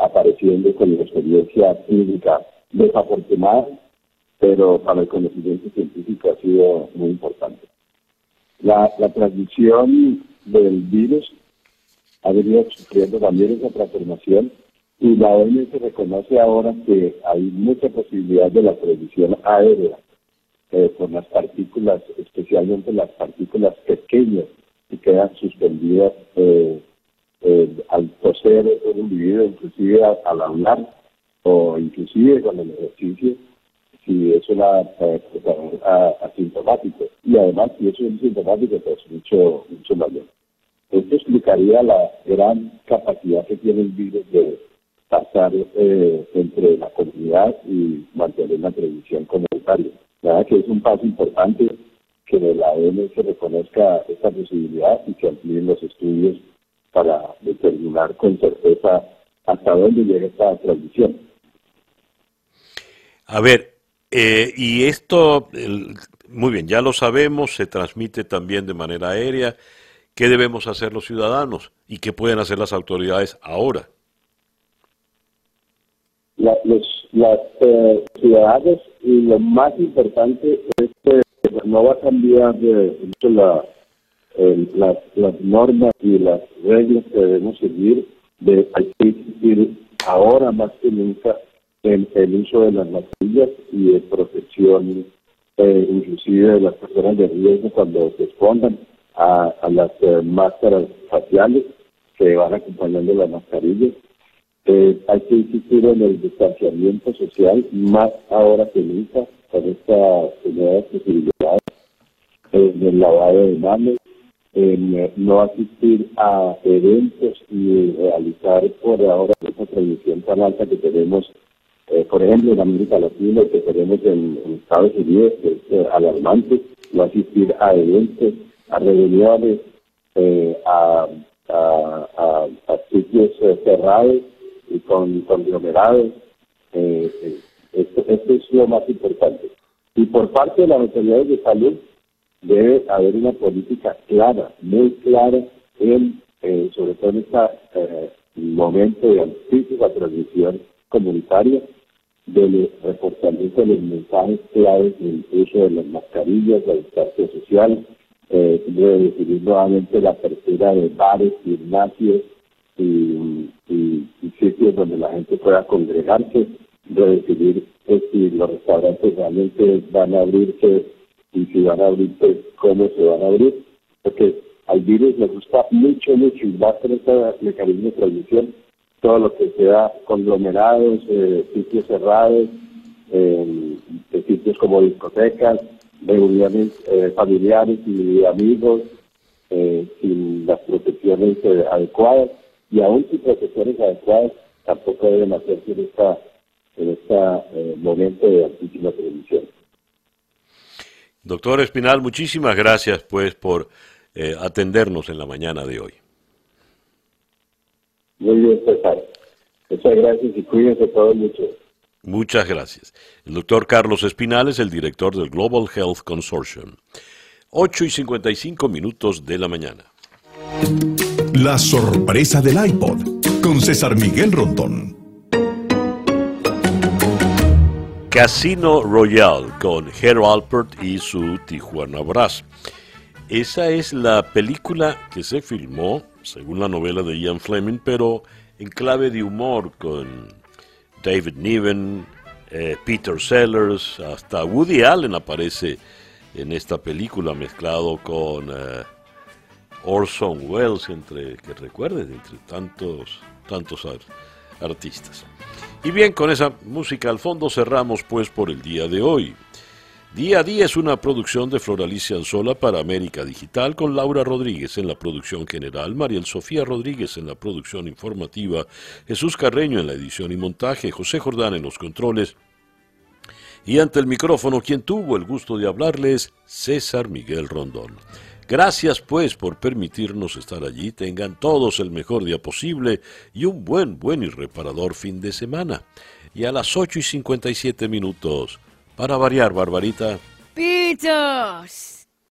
apareciendo con la experiencia clínica desafortunada, pero para el conocimiento científico ha sido muy importante. La, transmisión del virus ha venido sufriendo también esa transformación y la OMS reconoce ahora que hay mucha posibilidad de la transmisión aérea eh, las partículas, especialmente las partículas pequeñas que quedan suspendidas eh, eh, al toser un individuo, inclusive al, hablar, o inclusive con el ejercicio si es una eh, asintomático y además si es un sintomático pues mucho mucho mayor esto explicaría la gran capacidad que tiene el virus de pasar eh, entre la comunidad y mantener una transmisión comunitaria. Nada que es un paso importante que en la se reconozca esta posibilidad y que amplíen los estudios para determinar con certeza hasta dónde llega esta transmisión. A ver, eh, y esto, muy bien, ya lo sabemos, se transmite también de manera aérea. ¿Qué debemos hacer los ciudadanos y qué pueden hacer las autoridades ahora? los las, eh, ciudadanos y lo más importante es que no va a cambiar mucho la, las, las normas y las reglas que debemos seguir de hay que ahora más que nunca en el uso de las mascarillas y de protección eh, inclusive de las personas de riesgo cuando se expongan a, las eh, máscaras faciales que van acompañando las mascarillas. Eh, hay que insistir en el distanciamiento social más ahora que nunca con esta nueva posibilidad en el lavado de manos, en eh, no asistir a eventos y realizar por ahora esa tradición tan alta que tenemos, por ejemplo, en América Latina, que tenemos en, Estados Unidos, que es alarmante, no asistir a eventos a reuniones, eh, a, a, a, sitios eh, cerrados y con conglomerados. Eh, eh, esto, esto, es lo más importante. Y por parte de las autoridades de salud debe haber una política clara, muy clara, en, sobre todo en este momento de altísima transmisión comunitaria, del reportamiento de los mensajes claves del uso de las mascarillas, la distancia social, eh, de definir nuevamente la apertura de bares, gimnasios y, y, sitios donde la gente pueda congregarse, de decidir pues, si los restaurantes realmente van a abrirse y si van a abrirse, cómo se van a abrir, porque al virus le gusta mucho, mucho y va a este mecanismo de transmisión, todo lo que sea conglomerados, eh, sitios cerrados, eh, sitios como discotecas, reuniones eh, familiares y amigos eh, sin las protecciones adecuadas y aún sin protecciones adecuadas tampoco deben hacerse en esta en este momento de altísima televisión. Doctor Espinal, muchísimas gracias pues por atendernos en la mañana de hoy. Muy bien, César. Muchas gracias y cuídense todos mucho. Muchas gracias. El doctor Carlos Espinal es el director del Global Health Consortium. 8 y 55 minutos de la mañana. La sorpresa del iPod con César Miguel Rondón. Casino Royale con Hero Alpert y su Tijuana Brass. Esa es la película que se filmó, según la novela de Ian Fleming, pero en clave de humor con David Niven, eh, Peter Sellers, hasta Woody Allen aparece en esta película mezclado con eh, Orson Welles, entre que recuerden, entre tantos, tantos artistas. Y bien, con esa música al fondo cerramos pues por el día de hoy. Día a día es una producción de Floralicia Anzola para América Digital con Laura Rodríguez en la producción general, Mariel Sofía Rodríguez en la producción informativa, Jesús Carreño en la edición y montaje, José Jordán en los controles y ante el micrófono quien tuvo el gusto de hablarles, César Miguel Rondón. Gracias pues por permitirnos estar allí, tengan todos el mejor día posible y un buen, buen y reparador fin de semana. Y a las 8 y 57 minutos, para variar, Barbarita. ¡Pitos!